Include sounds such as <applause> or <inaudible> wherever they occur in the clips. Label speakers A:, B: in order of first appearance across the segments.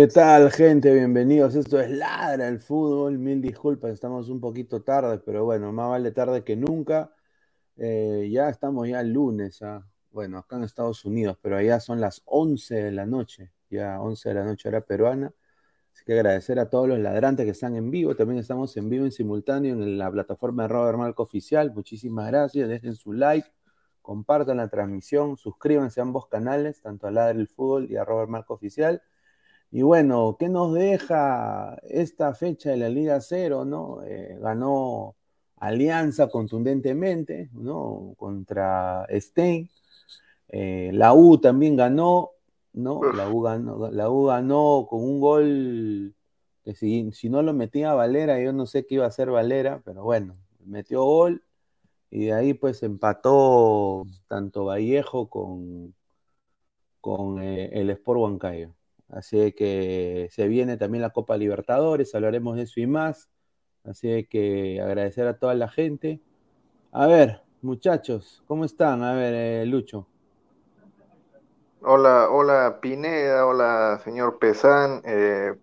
A: ¿Qué tal, gente? Bienvenidos. Esto es Ladra el Fútbol. Mil disculpas, estamos un poquito tarde, pero bueno, más vale tarde que nunca. Eh, ya estamos ya el lunes, ¿ah? bueno, acá en Estados Unidos, pero allá son las 11 de la noche, ya 11 de la noche hora peruana. Así que agradecer a todos los ladrantes que están en vivo. También estamos en vivo en simultáneo en la plataforma de Robert Marco Oficial. Muchísimas gracias. Dejen su like, compartan la transmisión, suscríbanse a ambos canales, tanto a Ladra el Fútbol y a Robert Marco Oficial. Y bueno, ¿qué nos deja esta fecha de la Liga Cero? ¿no? Eh, ganó Alianza contundentemente ¿no? contra Stein. Eh, la U también ganó, ¿no? La U ganó, la U ganó con un gol que si, si, no lo metía Valera, yo no sé qué iba a hacer Valera, pero bueno, metió gol y de ahí pues empató tanto Vallejo con, con eh, el Sport Huancayo. Así que se viene también la Copa Libertadores, hablaremos de eso y más. Así que agradecer a toda la gente. A ver, muchachos, ¿cómo están? A ver, eh, Lucho.
B: Hola, hola Pineda, hola señor Pesán. Eh,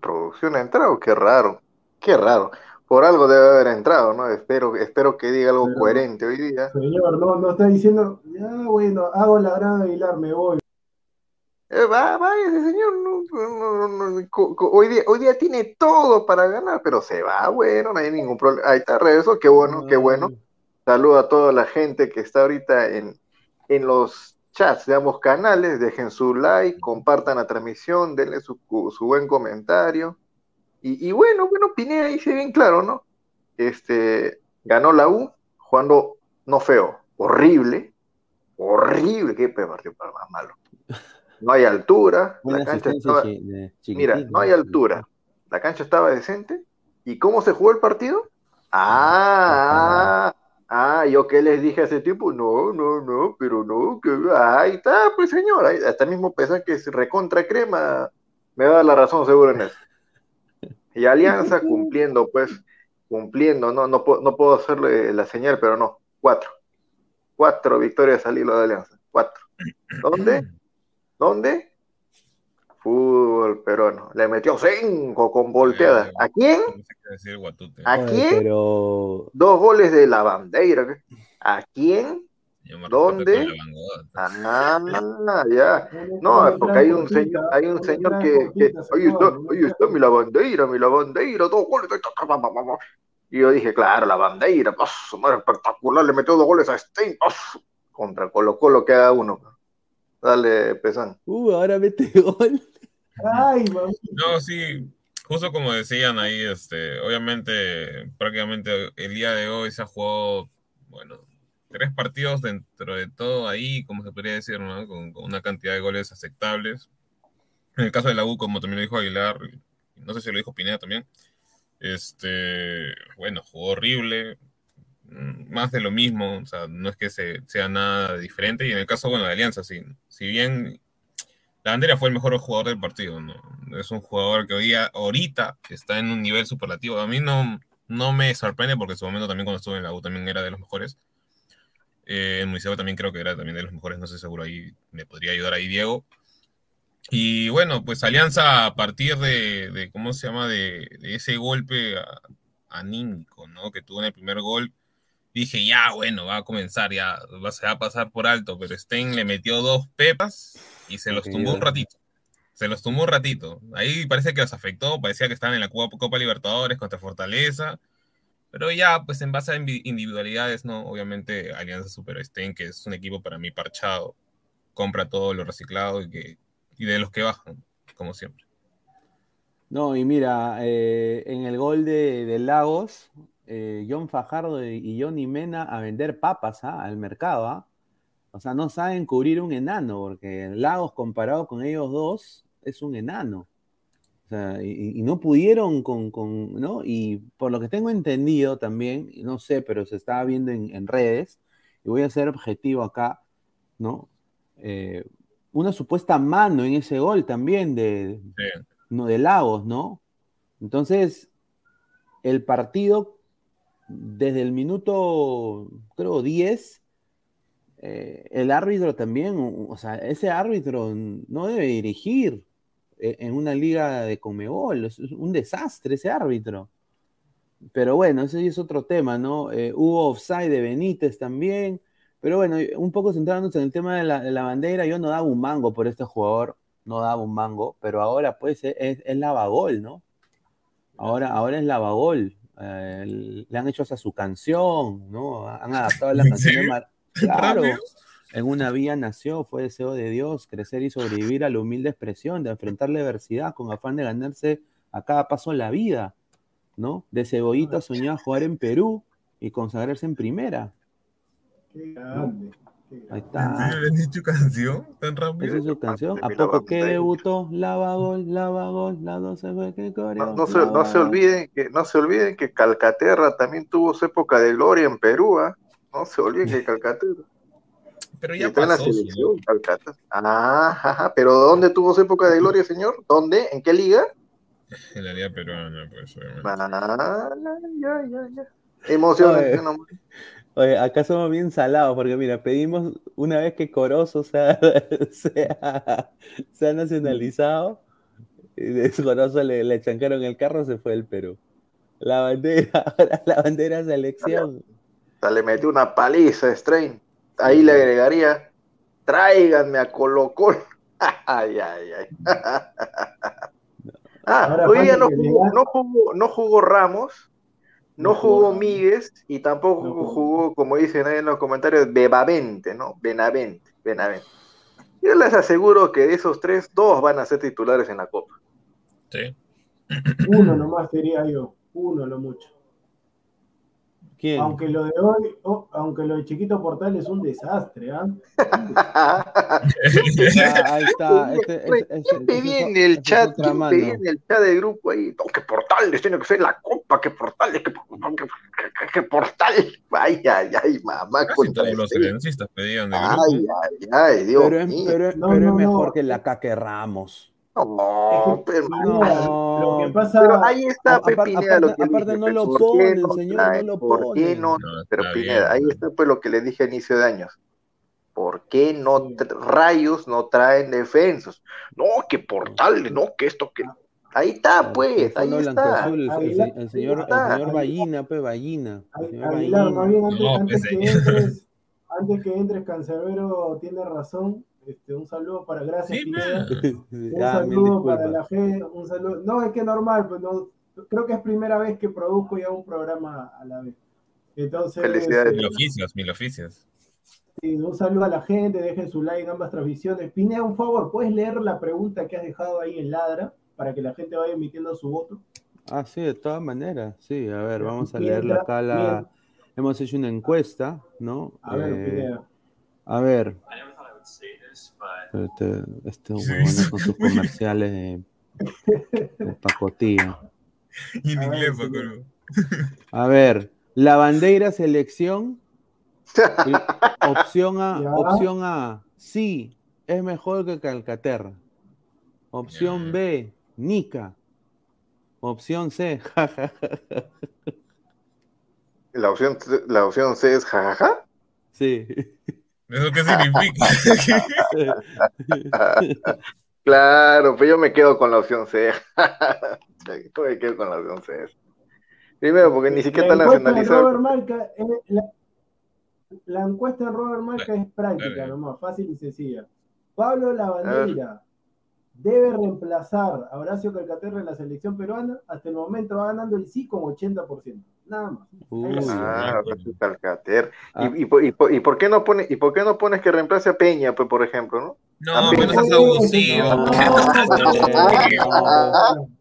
B: ¿Producción ha entrado? Qué raro, qué raro. Por algo debe haber entrado, ¿no? Espero, espero que diga algo coherente hoy día.
C: Señor, no, no está diciendo, ya bueno, hago la gran Aguilar, me voy.
B: Eh, va, vaya ese señor, hoy, día, hoy día tiene todo para ganar, pero se va, bueno, no hay ningún problema. Ahí está, regreso, qué bueno, qué bueno. Saludo a toda la gente que está ahorita en, en los chats de ambos canales, dejen su like, compartan la transmisión, denle su, su buen comentario. Y, y, bueno, bueno, Pineda dice bien claro, ¿no? Este, ganó la U, jugando no feo, horrible, horrible, qué partido para más malo. <laughs> No hay altura, la cancha estaba, mira, no hay altura, la cancha estaba decente. ¿Y cómo se jugó el partido? Ah, Ah, yo que les dije hace tiempo, no, no, no, pero no, que ahí está, pues señor, ahí, hasta mismo pesa que es recontra crema, me da la razón seguro en eso. <laughs> Y Alianza cumpliendo, pues, cumpliendo, no, no, puedo, no puedo hacerle la señal, pero no, cuatro. Cuatro victorias al hilo de Alianza, cuatro. ¿Dónde? ¿Dónde? Fútbol peruano. Le metió cinco con volteada. ¿A quién? ¿A quién? Dos goles de la bandera. ¿A quién? ¿Dónde? Ah, ya. No, porque hay un señor, hay un señor que, ahí está, ahí está mi lavandera, mi lavandera, dos goles. Y yo dije, claro, la bandera, pues, espectacular, le metió dos goles a Stein, contra Colo Colo que haga uno. Dale, Pesán.
A: Uh, ahora mete <laughs> gol.
D: Ay, no, sí, justo como decían ahí, este, obviamente, prácticamente el día de hoy se ha jugado, bueno, tres partidos dentro de todo ahí, como se podría decir, ¿no? Con, una cantidad de goles aceptables. En el caso de la U, como también lo dijo Aguilar, no sé si lo dijo Pineda también, este, bueno, jugó horrible, más de lo mismo, o sea, no es que sea nada diferente. Y en el caso, bueno, de Alianza, sí, si bien la bandera fue el mejor jugador del partido, ¿no? Es un jugador que hoy día, ahorita está en un nivel superlativo. A mí no, no me sorprende porque en su momento también cuando estuve en la U también era de los mejores. Eh, en Museo también creo que era también de los mejores, no sé seguro ahí me podría ayudar ahí Diego. Y bueno, pues Alianza a partir de, ¿cómo se llama? De, ese golpe anímico, ¿no? Que tuvo en el primer gol. Dije, ya, bueno, va a comenzar, ya se va a pasar por alto, pero Sten le metió dos pepas y se los tumbó un ratito. Se los tumbó un ratito. Ahí parece que los afectó, parecía que estaban en la Copa, Libertadores contra Fortaleza. Pero ya, pues en base a individualidades, ¿no? Obviamente Alianza Super Sten, que es un equipo para mí parchado, compra todo lo reciclado y, que, y de los que bajan, como siempre.
A: No, y mira, eh, en el gol de, Lagos, eh, John Fajardo y Johnny Mena a vender papas ¿ah? al mercado, ¿ah? O sea, no saben cubrir un enano, porque Lagos comparado con ellos dos es un enano. O sea, y, no pudieron con, ¿no? Y por lo que tengo entendido también, no sé, pero se estaba viendo en, redes, y voy a ser objetivo acá, ¿no? Eh, una supuesta mano en ese gol también de, no, de Lagos, ¿no? Entonces, el partido, desde el minuto, creo, 10, eh, el árbitro también, o sea, ese árbitro no debe dirigir eh, en una liga de Comebol, es un desastre ese árbitro. Pero bueno, ese es otro tema, ¿no? Eh, hubo offside de Benítez también, pero bueno, un poco centrándonos en el tema de la, bandera, yo no daba un mango por este jugador, no daba un mango, pero ahora pues es, es lavagol, ¿no? Ahora, ahora es lavagol. Le han hecho hasta su canción, ¿no? Han adaptado la canción <laughs> Claro, en una vía nació, fue deseo de Dios crecer y sobrevivir a la humilde expresión de enfrentar la adversidad con afán de ganarse a cada paso la vida, ¿no? De cebollita soñaba jugar en Perú y consagrarse en primera. Qué grande. Ahí está.
D: ¿Le canción tan rápido?
A: Esa es su canción. ¿A poco que debutó? Lava gol, lava gol, la 12 fue que
B: corrió. No, se, no, se, olviden que, no se olviden que Calcaterra también tuvo su época de gloria en Perú, ¿ah? No se olviden que Calcata. <laughs>
D: Pero ya pasó. En la selección,
B: Calcata. Ah, pero ¿dónde tuvo su época de gloria, señor? ¿Dónde? ¿En qué liga? <laughs>
D: En la liga peruana, pues, obviamente.
B: Ah, ya, ya, ya. Emocionante nomás.
A: Oye, acá somos bien salados porque mira, pedimos una vez que Corozo sea, <laughs> sea, sea nacionalizado, y de Corozo le, le chancaron el carro, se fue el Perú. La bandera, <laughs> ahora la bandera selección.
B: O sea, le metió una paliza a Strain. Ahí le agregaría, tráiganme a Colo Colo. <laughs> ay, ay, ay. ah,
C: Ahora
B: hoy día no jugó, no jugó, no jugó Ramos, no
C: jugó.
B: Míguez y tampoco
C: No jugó.
B: jugó, como dicen ahí en los comentarios, Bebavente, ¿no? Benavente, Benavente. Yo les aseguro que de esos tres, dos van a ser titulares en la Copa.
D: Sí.
C: Uno <clears throat> nomás diría yo, uno lo mucho.
A: ¿Quién?
C: Aunque lo de hoy, oh, aunque lo de Chiquito Portal es un desastre, ¿ah? <laughs>
A: Ah, ahí está. Este,
B: Oye,
A: ese- ese-
B: ¿Quién
A: ese
B: pedía
A: es-
B: en el chat?
A: otra
B: ¿Quién
A: mano.
B: pedía en el chat del grupo ahí? No, que portales, tiene que ser la copa, que portales, que, que, que- que portal. Ay, ay, ay, mamá.
D: Casi
B: contra
D: todos los
B: este.
D: aliancistas pedían
B: Ay,
D: grupo.
B: ay, ay, Dios
A: Pero es,
B: mío.
A: pero es-
C: No,
A: pero es
C: no,
A: mejor
C: no.
A: que la Caque Ramos.
B: No, <laughs> pero,
A: No,
C: Lo que pasa,
B: pero ahí está
A: A- aparte-
B: Pepineda lo que
A: aparte- no
B: pues,
A: lo
B: ¿por qué
A: ponen,
B: no
A: señor,
B: trae-
A: no lo
B: ¿Por qué no?
D: No,
B: Pero Pineda, ahí está pues lo que le dije a inicio de años. ¿Por qué no rayos no traen defensos? No, que portales, no, que esto, que. Ahí está, pues, ahí está.
A: el, el-
C: Aguilar-
A: el señor, el señor Ballina, pues Ballina.
C: Aguilar, más bien antes,
D: No,
C: antes
D: pues,
C: que
D: señor.
C: entres, antes que entres, <laughs> Cancerbero tiene razón. Este, un saludo para gracias,
D: Sí. <laughs>
C: Un
A: Ah,
C: saludo para la gente, un saludo. No, es que normal, pues no, creo que es primera vez que produzco ya un programa a la vez. Entonces,
B: Felicidades.
C: eh,
D: Mil oficios, mil oficios.
C: sí, un saludo a la gente, dejen su like en ambas transmisiones. Pineda, un favor, ¿puedes leer la pregunta que has dejado ahí en Ladra para que la gente vaya emitiendo su voto?
A: Ah, sí, de todas maneras. Sí, a ver, vamos a
C: Mientras-
A: leerla acá. La... Hemos hecho una encuesta, ¿no?
C: A ver,
A: Eh,
C: Pineda.
A: a ver. Este, este huevón
D: sí.
A: con sus comerciales de, de pacotilla. <laughs>
D: Y en inglés. Paco. <laughs>
A: A ver, la bandera selección. opción A, <laughs>
C: Ya.
A: opción A, sí, es mejor que Calcaterra. Opción. B, Nica. Opción C, jajaja.
B: La opción, la opción C es jajaja.
A: Sí.
D: ¿Eso qué significa? <laughs>
B: Claro, pues yo me quedo con la opción C. <laughs> Yo me quedo con la opción C. Primero, porque ni siquiera
C: la
B: está nacionalizado.
C: Robert Marca, eh, la, la encuesta de Robert Marca es práctica, nomás, fácil y sencilla. Pablo Lavandeira debe reemplazar a Horacio Calcaterra en la selección peruana. Hasta el momento va ganando el sí con 80%. Nada más.
A: Uy.
B: Ah, Horacio Calcater.
A: Ah.
B: ¿Y, y, por- y, por- y por qué no pone, ¿Y por qué no pones que reemplace a Peña, pues, por ejemplo, no?
D: No, pero no seas abusivo. <laughs>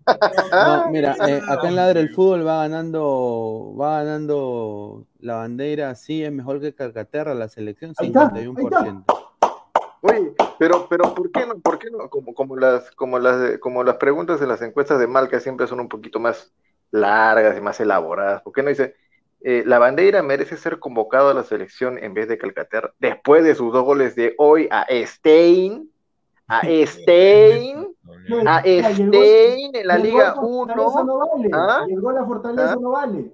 A: No, mira, eh, acá en Ladra el Fútbol va ganando, va ganando la bandera, sí, es mejor que Calcaterra, la selección,
C: Ahí está,
A: 51%.
B: Oye, pero, pero ¿por qué no? ¿Por qué no? Como, como las, como las, como las preguntas de las encuestas de Malca siempre son un poquito más largas y más elaboradas. ¿Por qué no dice eh, la bandera merece ser convocado a la selección en vez de Calcaterra después de sus dos goles de hoy a Stein, a <laughs> Stein, a Stein en la Liga
C: gol a Fortaleza
B: 1?
C: no vale.
B: ¿Ah?
C: El gol a Fortaleza
B: ¿Ah?
C: no vale.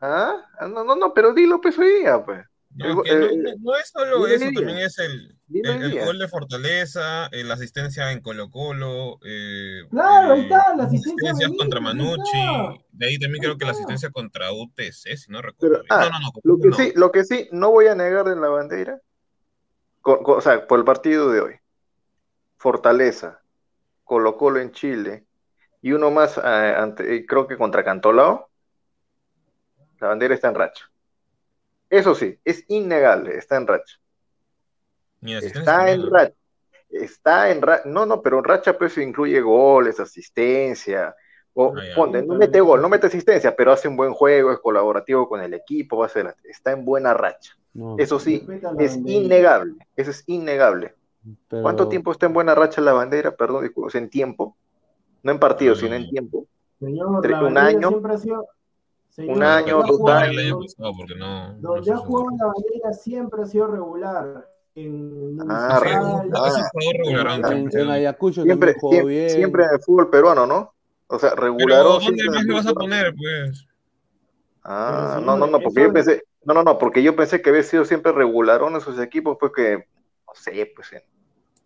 B: ¿Ah? Ah, No, no, no, pero dilo pues hoy día, pues.
D: No, que no,
B: Eh,
D: no- no es solo eso, también es el, gol de Fortaleza, eh, la asistencia en Colo Colo, eh,
C: Claro, ahí
D: eh,
C: está, la asistencia
D: asistencias
C: de
D: contra Manucci,
C: está.
D: de ahí también
C: Ahí
D: creo que la asistencia contra UTC, si no recuerdo
B: Pero,
D: bien.
B: ah,
D: No, no, no,
B: Lo que
D: no.
B: sí, lo que sí, no voy a negar de la bandera, o sea, por el partido de hoy, Fortaleza, Colo Colo en Chile, y uno más, eh, ante- eh, creo que contra Cantolao, la bandera está en racha. Eso sí, es innegable, está en racha. Está en racha. Está en racha. No, no, pero en racha pues incluye goles, asistencia. O,
D: Ah,
B: ponte, no mete gol, no mete asistencia, pero hace un buen juego, es colaborativo con el equipo, va a ser, está en buena racha.
A: No,
B: Eso sí,
C: la
B: es innegable, eso es innegable.
A: pero-
B: ¿Cuánto tiempo está en buena racha la bandera? Perdón, disculpe, en tiempo. No en partido,
D: Ah.
B: sino en tiempo.
C: Señor, la
B: un año,
C: siempre ha sido. Señor,
B: un año,
D: pasado, porque no. no
C: Donde
D: se
C: ha jugado la bandera siempre ha sido regular. En
B: Ah,
D: regular,
A: en, en Ayacucho
B: Siempre, siempre,
A: bien.
B: siempre en el fútbol peruano, ¿no? O sea, regularon.
D: ¿Dónde más le vas a poner, pues?
B: Ah, no, no, no, porque yo pensé, no, no, no, porque yo pensé que había sido siempre regularón esos equipos, pues que, no sé, pues en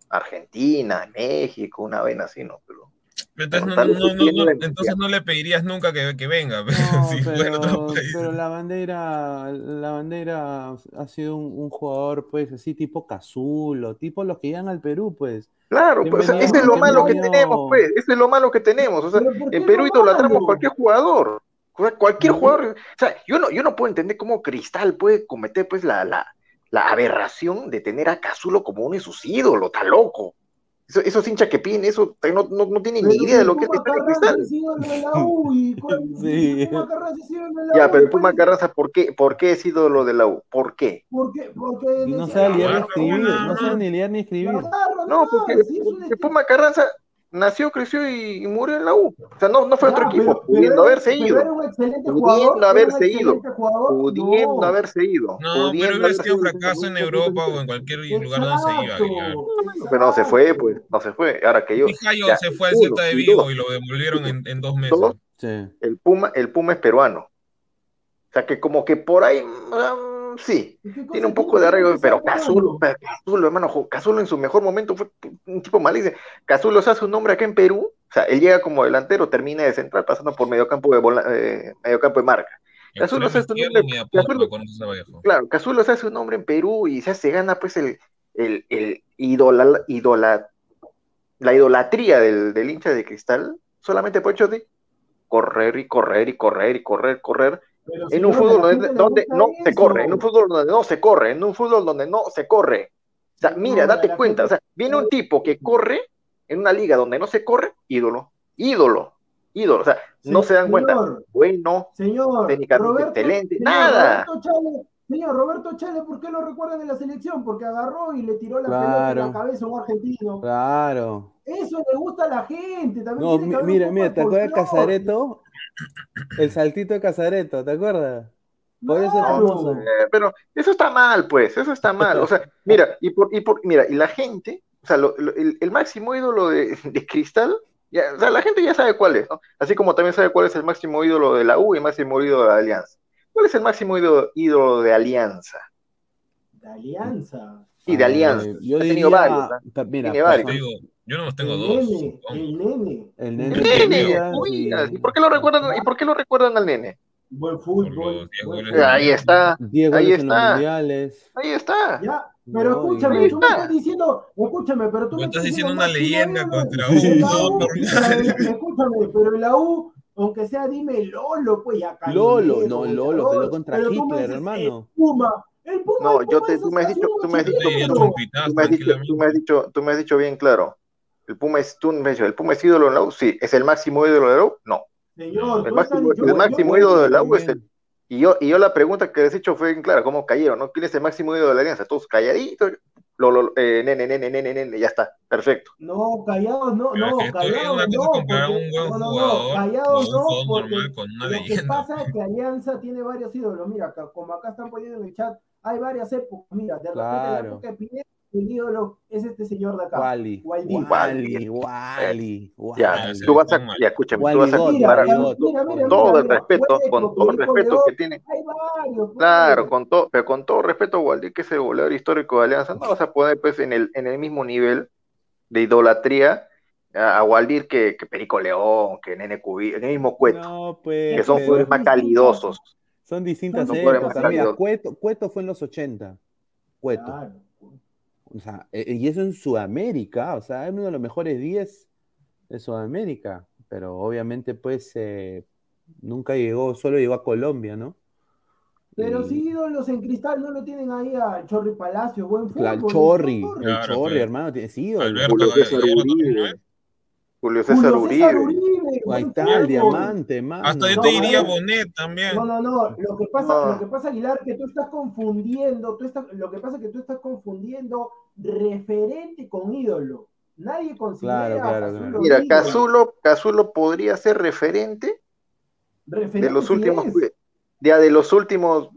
B: Argentina, México, una vez así, ¿no? Pero
D: entonces no, no, no, entonces no, le pedirías nunca que, que venga. <laughs>
A: pero, la bandera, la bandera ha sido un, jugador, pues, así tipo Cazulo, tipo los que llegan al Perú, pues.
B: Claro, pues, ese es lo malo que tenemos, pues, ese es lo malo que tenemos. O sea, en Perú idolatramos cualquier jugador. Cualquier jugador. O sea, yo no, yo no puedo entender cómo Cristal puede cometer, pues, la, la, la aberración de tener a Cazulo como uno de sus ídolos, está loco. Eso, esos hinchas que piden eso no, no, no tienen ni idea de lo que es estar en cristal. <laughs> sí. Ya, pero el Puma Carranza, ¿por qué, ¿por qué es ídolo de la U? ¿Por qué?
C: Porque, porque
A: no sabe leer ni escribir, no sabe ni leer ni escribir.
B: No, porque el Puma Carranza nació, creció y, murió en la U. O sea, no, no fue otro equipo, pudiendo haberse ido. Pudiendo haberse ido. Pudiendo haberse ido.
D: No, pero hubiera sido un fracaso en Europa o en cualquier lugar donde se iba.
B: Pero no se fue, pues, no se fue. Ahora que yo.
D: Fijayo se fue al Celta de Vigo y lo demolieron en, en dos meses.
B: El, Puma, el Puma es peruano. O sea, que como que por ahí. Um, sí, tiene un poco de arreglo, pero Cazulo, Cazulo, hermano, Cazulo en su mejor momento fue un tipo mal. Dice, Cazulo se hace un nombre acá en Perú, o sea, él llega como delantero, termina de central, pasando por mediocampo de, eh, mediocampo de marca. Cazulo se hace un nombre, claro, Cazulo se hace un nombre en Perú y se gana pues el, el, el idola, idola, la idolatría del, del hincha de cristal, solamente por hecho de correr y correr y correr y correr, correr en un fútbol donde, no se corre, en un fútbol donde no se corre, en un fútbol donde no se corre. O sea, mira, date cuenta, o sea, viene un tipo que corre en una liga donde no se corre, ídolo, ídolo, ídolo, o sea, no se dan cuenta, bueno,
C: señor,
B: técnicamente excelente, nada.
C: señor Roberto Chávez, ¿por qué lo recuerdan en la selección? Porque agarró y le tiró la pelota en la cabeza a un argentino.
A: Claro.
C: Eso le gusta a la gente. También
A: no, mira, mira, ¿te acuerdas de Casareto? El saltito de Casareto, ¿te acuerdas?
B: Eh, pero eso está mal, pues, eso está mal. O sea, <laughs> mira, y por, y por, mira, y la gente, o sea, el, máximo ídolo de, Cristal, ya, o sea, la gente ya sabe cuál es, ¿no? Así como también sabe cuál es el máximo ídolo de la U y el máximo ídolo de Alianza. ¿Cuál es el máximo ídolo, de Alianza?
C: ¿De Alianza?
B: Sí, de Alianza.
A: yo he tenido varios.
D: Mira, Tiene varios. Yo no los tengo dos.
C: el nene.
B: El nene. El nene. ¿Y por qué lo recuerdan, ¿y por qué lo recuerdan al nene?
C: Buen fútbol.
B: Ahí está. ahí está.
C: Ahí
B: está.
C: Ya. Pero escúchame, tú me estás diciendo, escúchame, pero tú
D: me estás diciendo una leyenda contra
C: U. <laughs> Escúchame, pero la U, aunque sea, dime Lolo, pues ya
A: Lolo, no, Lolo, pero contra Hitler, hermano.
C: Puma, el Puma, no,
B: yo te, tú me has dicho, tú me has dicho, tú me has dicho, tú me has dicho, tú me has dicho bien claro. El Puma es, tú me el Puma es ídolo de la U, sí. ¿Es el máximo ídolo de la U? No.
C: Señor,
B: el máximo, el máximo ídolo de la U es el. Y yo, y yo la pregunta que les he hecho fue en clara, ¿cómo cayeron? ¿no? ¿Quién es el máximo ídolo de la alianza? Todos calladitos, lo, lo, eh, nene, nene, nene, nene, ya está, perfecto.
C: No, callados no, no, callados no, porque, no, no, no, callados no, porque lo que pasa es que Alianza tiene varios ídolos, mira, como acá están poniendo en el chat, hay varias épocas, mira, de repente la época de Pineda el ídolo es este señor de acá.
A: Wally. Wally. Wally. Wally.
B: Ya, tú vas a, ya, escúchame, tú vas a comparar con todo el respeto, con todo el respeto que tiene. Claro, con todo, pero con todo respeto, Wally, que es el goleador histórico de Alianza, no vas a poner pues en el, en el mismo nivel de idolatría a Waldir que, que Perico León, que Nene Cubí, en el mismo cueto, pues, que son jugadores más calidosos.
A: Son distintas épocas. Mira, Cueto, Cueto, fue en los 80. Cueto. O sea, e, e, y eso en Sudamérica, o sea, es uno de los mejores 10 de Sudamérica, pero obviamente pues eh, nunca llegó, solo llegó a Colombia, ¿no?
C: Pero sí, ídolos en cristal no lo tienen ahí a Chorri Palacio, buen fútbol.
A: Claro, Chorri, el Chorri, hermano, sí, ídolos.
B: Julio César Uribe. Julio César Uribe.
A: Ahí está el diamante, man.
D: Hasta yo te diría Bonet también.
C: No, no, no. Lo que pasa, lo que pasa, Aguilar, que tú estás confundiendo, tú estás, lo que pasa es que tú estás confundiendo referente con ídolo. Nadie considera
B: claro, Mira, Cazulo, Cazulo podría ser referente, de los últimos, ya de los últimos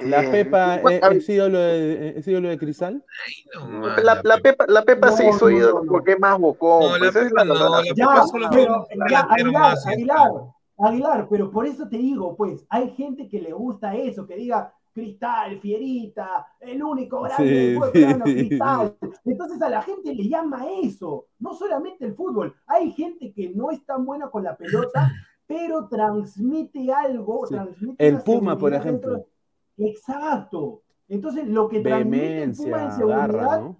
A: ¿La Pepa es, ídolo de, es ídolo de Cristal?
B: la, la, Pepa, la Pepa se hizo ídolo porque es más bocón. No, la pues Pepa
C: no, la Pepa solo pero, ya, Aguilar, Aguilar, Aguilar, pero por eso te digo, pues, hay gente que le gusta eso, que diga, Cristal, Fierita, el único grande sí, Cristal. Entonces a la gente le llama eso, no solamente el fútbol. Hay gente que no es tan buena con la pelota, <laughs> pero transmite algo, transmite
A: el Puma, por ejemplo.
C: Exacto. Entonces lo que transmite el Puma en seguridad,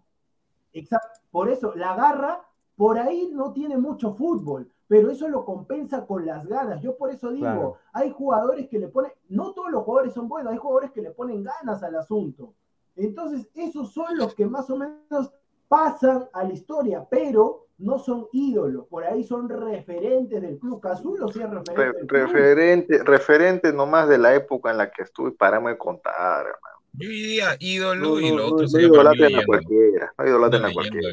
C: exacto. Por eso la garra por ahí no tiene mucho fútbol, pero eso lo compensa con las ganas. Yo por eso digo, hay jugadores que le ponen, no todos los jugadores son buenos, hay jugadores que le ponen ganas al asunto. Entonces, esos son los que más o menos pasan a la historia, pero no son ídolos, por ahí son referentes del club. Cazulo sí es referente.
B: referente, referente nomás de la época en la que estuve, paramos de contar, hermano.
D: Yo diría ídolo y lo
B: otro
D: no,
B: sería no a cualquiera, no idolaten a cualquiera.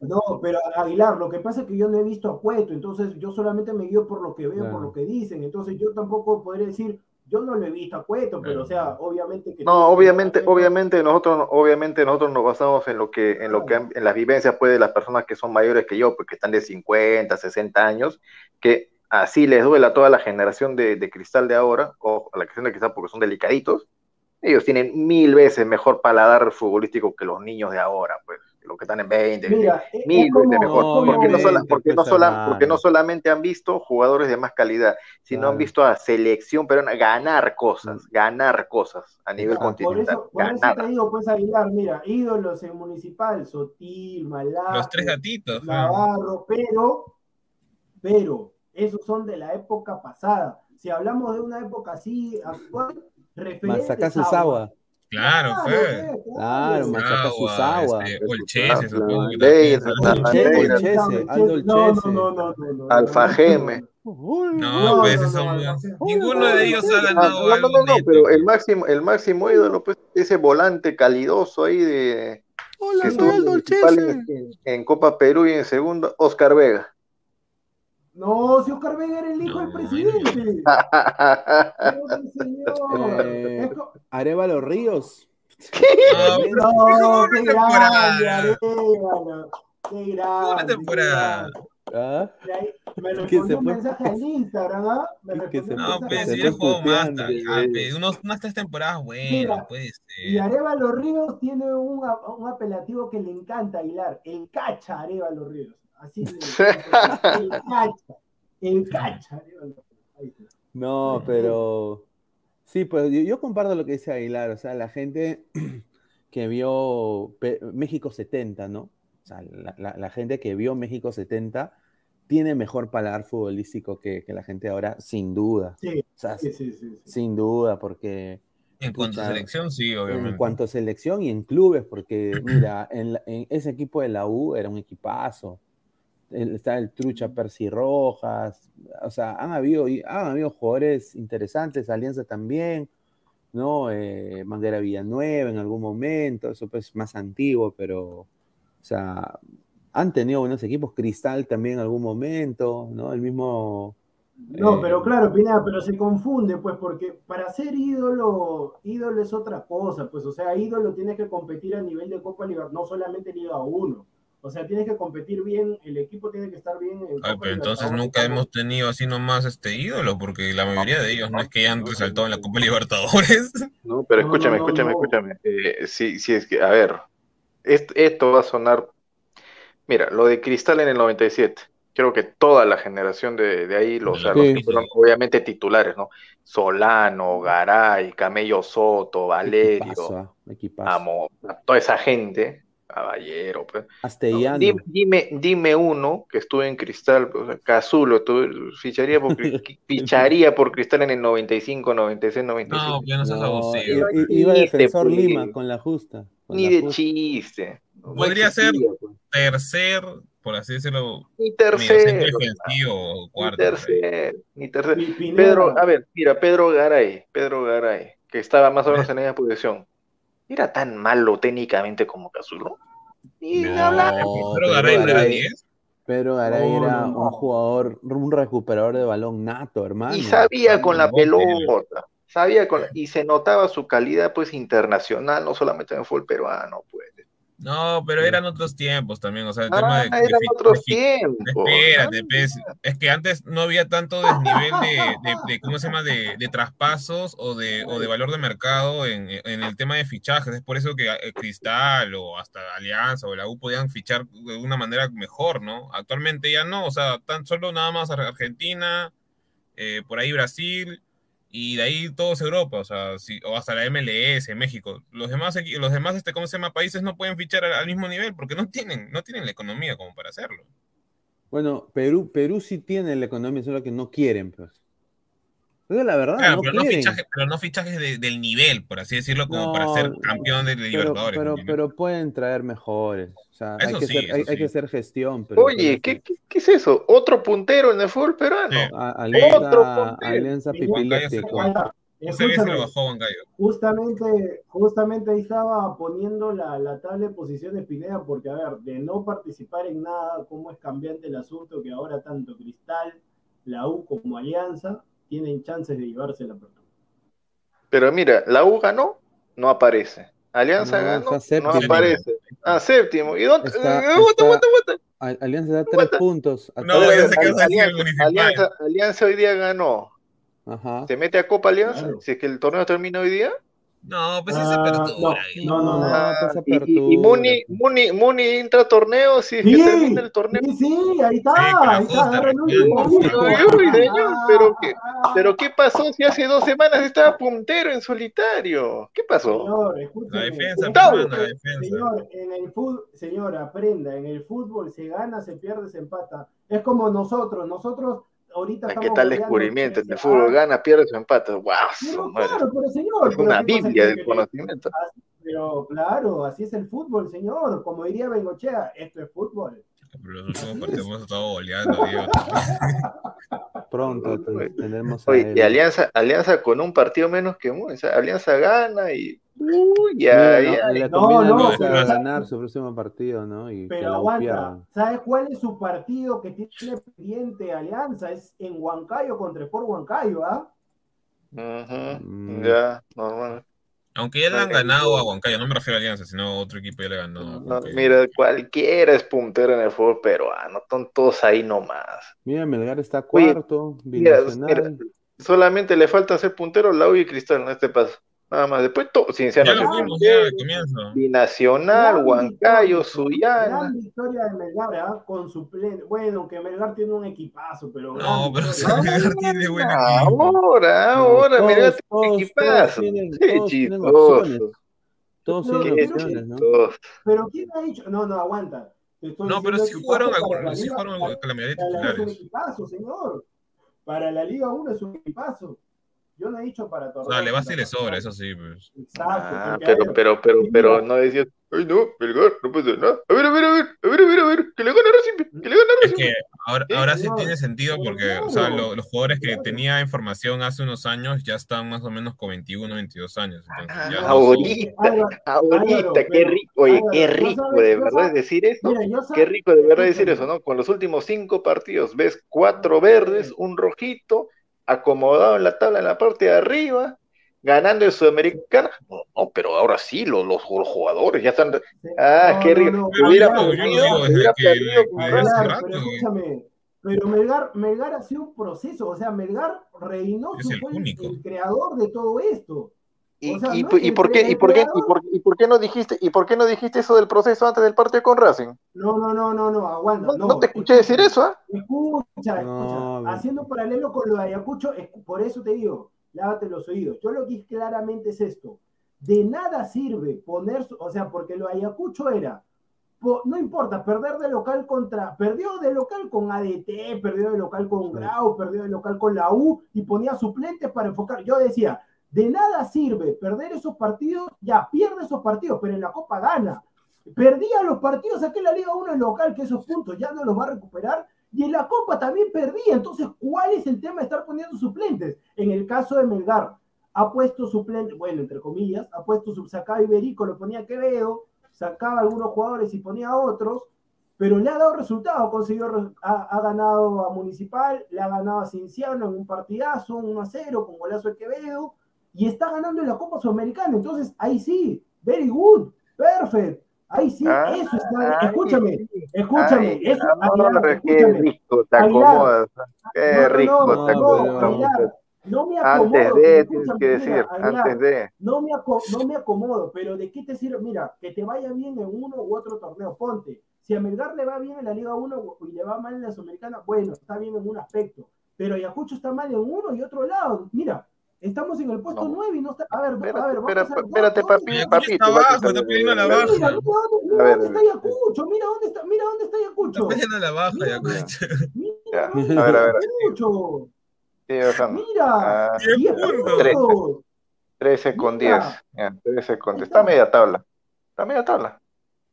C: No, pero Aguilar, lo que pasa es que yo no he visto a Cueto, entonces yo solamente me guío por lo que veo, por lo que dicen, entonces yo tampoco podría decir, yo no lo he visto a Cueto, pero o sea, obviamente que
B: no, obviamente, obviamente nosotros, obviamente nosotros nos basamos en lo que, en lo que, en las vivencias pues de las personas que son mayores que yo, porque pues, están de 50, 60 años, que así les duele a toda la generación de, de cristal de ahora, o a la generación de cristal porque son delicaditos, ellos tienen mil veces mejor paladar futbolístico que los niños de ahora, pues los que están en 20, Mira, mil veces mejor. porque, no, porque, no porque no solamente han visto jugadores de más calidad, sino han visto a selección pero ganar cosas, ganar cosas a nivel continental.
C: Por eso, por eso te digo, pues Aguilar, mira, ídolos en Municipal, Sotil, Malá,
D: los tres gatitos,
C: Navarro, pero, pero, esos son de la época pasada. Si hablamos de una época así actual,
A: referente Susawa.
D: Claro, fue.
A: Claro, Machaca Susawa.
D: Este, o el Chese,
A: supongo que El Chese, Aldo el Chese.
B: No, no, no, Alfa Geme.
D: No, pues son, ninguno de ellos ha ganado
B: no, no, no, no, pero el máximo, el máximo ídolo, pues, ese volante calidoso ahí de
A: Hola, Aldo el Chese.
B: En Copa Perú y en segundo, Oscar Vega.
C: No, si Oscar Vega era el hijo del presidente.
A: eh, Arevalo Ríos.
C: No, qué grande, Arevalo. Qué grande.
D: Una temporada.
A: ¿Ah?
C: Me respondió un mensaje en Instagram, ¿ah? Me
D: no, pues si yo juego más, unos, unas tres temporadas buenas, puede ser.
C: Y Arevalo Ríos tiene un, un apelativo que le encanta, Aguilar, el cacha Arevalo Ríos. Así el cacha, el cacha.
A: No, pero sí, pues yo, comparto lo que dice Aguilar, o sea, la gente <clears throat> que vio México 70, ¿no? O sea, la, gente que vio México 70 tiene mejor paladar futbolístico que, la gente ahora, sin duda.
C: Sí, sí, sí,
A: Sin duda, porque...
D: En cuanto a selección, sí, obviamente.
A: En cuanto a selección y en clubes, porque mira, en, en, ese equipo de la U era un equipazo está el Trucha Percy Rojas, o sea, han habido, han habido jugadores interesantes, Alianza también, ¿no? Eh, Manguera Villanueva en algún momento, eso pues más antiguo, pero, o sea, han tenido buenos equipos, Cristal también en algún momento, ¿no? El mismo...
C: No, pero eh, claro, Pineda, pero se confunde, pues, porque para ser ídolo, ídolo es otra cosa, pues, o sea, ídolo tiene que competir a nivel de Copa Libertad, no solamente Liga 1. O sea, tienes que competir bien, el equipo tiene que estar bien.
D: pero entonces nunca hemos tenido así nomás este ídolo, porque la mayoría de ellos no, es que hayan resaltado en la Copa Libertadores. <laughs>
B: No, pero escúchame, escúchame, escúchame. Eh, sí, sí, es que, a ver, esto, va a sonar. Mira, lo de Cristal en el 97 creo que toda la generación de, ahí, los, fueron obviamente titulares, ¿no? Solano, Garay, Camello Soto, Valerio, Amo, toda esa gente, caballero. Pues. dime, dime, uno que estuve en Cristal, pues, Cazulo, ficharía por, <laughs> ficharía por Cristal en el 95, 96, 97.
D: No, ya no seas abusivo.
A: Iba a defensor Lima con la justa.
B: ni de chiste.
D: Podría ser pues. tercer, por así decirlo.
B: Ni tercer.
D: O cuarto,
B: ni tercer. Ni tercer. Pedro, a ver, mira, Pedro Garay, Pedro Garay, que estaba más o menos en esa posición era tan malo técnicamente como Cazulo.
D: No, hablar. Pero Garay era 10.
A: Pedro Garay era un jugador, un recuperador de balón nato, hermano.
B: Y sabía con la pelota. sabía con, y se notaba su calidad pues internacional, no solamente en el fútbol peruano, pues.
D: No, pero eran otros tiempos también, o sea, el tema de...
B: Eran otros tiempos.
D: Espérate, pues, es que antes no había tanto desnivel de, de, ¿cómo se llama?, de, de, traspasos o de, o de valor de mercado en, en, el tema de fichajes, es por eso que eh, Cristal o hasta Alianza o la U podían fichar de una manera mejor, ¿no? Actualmente ya no, o sea, tan solo nada más Argentina, eh, por ahí Brasil, y de ahí todos Europa, o sea, o hasta la MLS, México. Los demás, los demás este, ¿cómo se llama? Países no pueden fichar al, mismo nivel porque no tienen, no tienen la economía como para hacerlo.
A: Bueno, Perú, Perú sí tiene la economía, solo que no quieren, pues.
D: Pero la verdad, no pero, no fichajes, pero, no fichajes, del nivel, por así decirlo, como para ser campeón de Libertadores.
A: Pero, pero, pueden traer mejores. O sea, hay, que, ser, hay, que, hacer gestión. Pero
B: Oye, ¿qué, ¿qué, ¿qué, es eso? ¿Otro puntero en el fútbol peruano?
A: Alianza, Otro Alianza Pipilético.
C: Justamente, justamente ahí estaba poniendo la, la tabla de posiciones Pineda, porque a ver, de no participar en nada, cómo es cambiante el asunto que ahora tanto Cristal, la U como Alianza tienen chances de llevarse la apertura.
B: Pero mira, la U ganó, no aparece. Alianza ganó, no aparece. Ah, séptimo. ¿Y dónde? Está,
A: eh, Alianza da tres puntos.
B: No, Alianza, Alianza, Alianza, hoy día ganó. Ajá. ¿Se mete a Copa Alianza? Si es que el torneo termina hoy día.
D: No, pues es apertura.
C: No, no, no.
B: no, Y, y Muni, Muni, Muni entra torneo si es que termina el torneo.
C: Sí, sí, ahí está. ahí está
B: pero, ¿qué, pero ¿qué pasó si hace dos semanas estaba puntero en solitario? ¿Qué pasó?
C: Señor,
D: la defensa, hermano, la defensa.
C: Señor, en el fútbol, señor, aprenda, en el fútbol se gana, se pierde, se empata. Es como nosotros, nosotros ahorita
B: ¿Qué tal descubrimiento? En el fútbol gana, pierde o empata. ¡Wow!
C: claro, pero señor.
B: Es una biblia del conocimiento.
C: Pero claro, así es el fútbol, señor. Como diría Bengochea, esto es fútbol.
D: Pero los últimos partidos hemos estado goleando, <laughs>
A: Pronto tenemos.
B: Oye, y Alianza, Alianza con un partido menos que uno. Alianza gana y Uy, ya,
A: ya. No, no, no ganar su próximo partido, ¿no? Y
C: pero aguanta, ¿sabes cuál es su partido que tiene pendiente Alianza? Es en Huancayo contra Sport Huancayo, ¿ah?
B: Mm. Ya, normal.
D: Aunque ya le han ganado a Huancayo, no me refiero a Alianza, sino a otro equipo ya le ganó.
B: No, mira, cualquiera es puntero en el fútbol peruano, están todos ahí nomás.
A: Mira, Melgar está cuarto,
B: mira, mira, solamente le falta ser puntero Lau y Cristal en este paso. Nada más, después todo,
D: sinceramente.
B: Binacional, Huancayo, Suyana.
C: Gran victoria de Melgar, ¿eh? con suplente. Bueno, que Melgar tiene un equipazo, pero.
D: No, pero si <laughs> Melgar tiene buen
B: equipo. Ahora, ahora, no, Melgar tiene un equipazo. Qué chistoso.
A: Todos
C: tienen opciones, ¿no? Pero ¿quién ha dicho? No, no, aguanta.
D: No, pero sí jugaron algunos, sí jugaron la mayoría de titulares.
C: Es un equipazo, señor. Para la Liga 1 es un equipazo. Yo no he dicho para todo.
D: No, le va a le sobra, eso sí. Pues.
B: Exacto. Ah, pero, pero, pero, pero no decías, ay no, Belgar, no puede nada. A ver, a ver, a ver, a ver, a ver, a ver, que le gane a Racing, que le gane a Racing.
D: Es que ahora, ahora sí tiene sentido porque, o sea, lo, los jugadores que tenía información hace unos años ya están más o menos con 21, 22 años. Entonces,
B: ya ah, ahorita, ahorita, qué rico, oye, qué rico de verdad decir eso. Qué rico de verdad decir eso, ¿no? Con los últimos cinco partidos ves cuatro verdes, un rojito acomodado en la tabla en la parte de arriba, ganando en Sudamericana. No, pero ahora sí, los, los, jugadores ya están. Ah, qué rico. hubiera
C: perdido, pero Melgar, Melgar ha sido un proceso, o sea, Melgar Reynoso fue el, creador de todo esto.
B: ¿Y, y, por qué, y, por qué, y, por, y por qué no dijiste y por qué no dijiste eso del proceso antes del partido con Racing?
C: No, no, no, no, no, aguanta.
B: No, no, te escuché decir eso, ¿ah?
C: Escucha, escucha. Haciendo paralelo con lo de Ayacucho, por eso te digo, lávate los oídos. Yo lo que dije claramente es esto. De nada sirve poner, o sea, porque lo de Ayacucho era, no importa, perder de local contra, perdió de local con ADT, perdió de local con Grau, perdió de local con la U y ponía suplentes para enfocar. Yo decía, de nada sirve perder esos partidos, ya pierde esos partidos, pero en la Copa gana. Perdía los partidos aquí en la Liga 1 en local, que esos puntos ya no los va a recuperar, y en la Copa también perdía. Entonces, ¿cuál es el tema de estar poniendo suplentes? En el caso de Melgar, ha puesto suplentes, bueno, entre comillas, ha puesto, sacaba Iberico, lo ponía Quevedo, sacaba algunos jugadores y ponía otros, pero le ha dado resultados, consiguió, ha, ganado a Municipal, le ha ganado a Cinciano en un partidazo, 1 a 0, con golazo de Quevedo, y está ganando en la Copa Sudamericana. Entonces, ahí sí, very good, perfect. Ahí sí, ah, eso está. escúchame, escúchame. eso,
B: qué rico te acomodas. Qué rico te acomodas.
C: No me acomodo.
B: Antes de, tienes que decir, antes de.
C: No me, no me acomodo, pero ¿de qué te sirve? Mira, que te vaya bien en uno u otro torneo, ponte. Si a Melgar le va bien en la Liga 1 y le va mal en la Sudamericana, bueno, está bien en un aspecto. Pero Ayacucho está mal en uno y otro lado. Mira, Estamos en el puesto 9 y no está. A ver, espérate, a ver, vamos
B: espérate, a espérate, papi, papi.
D: Está abajo, está pidiendo la baja.
C: Mira, mira, dónde, está Ayacucho, mira dónde está, mira dónde está Ayacucho.
D: Está pidiendo la baja, Ayacucho.
B: Mira, a ver, a ver. Sí,
C: Mira, 10 puntos.
B: 13 con 10. 13 con 10. Está media tabla. Está media tabla.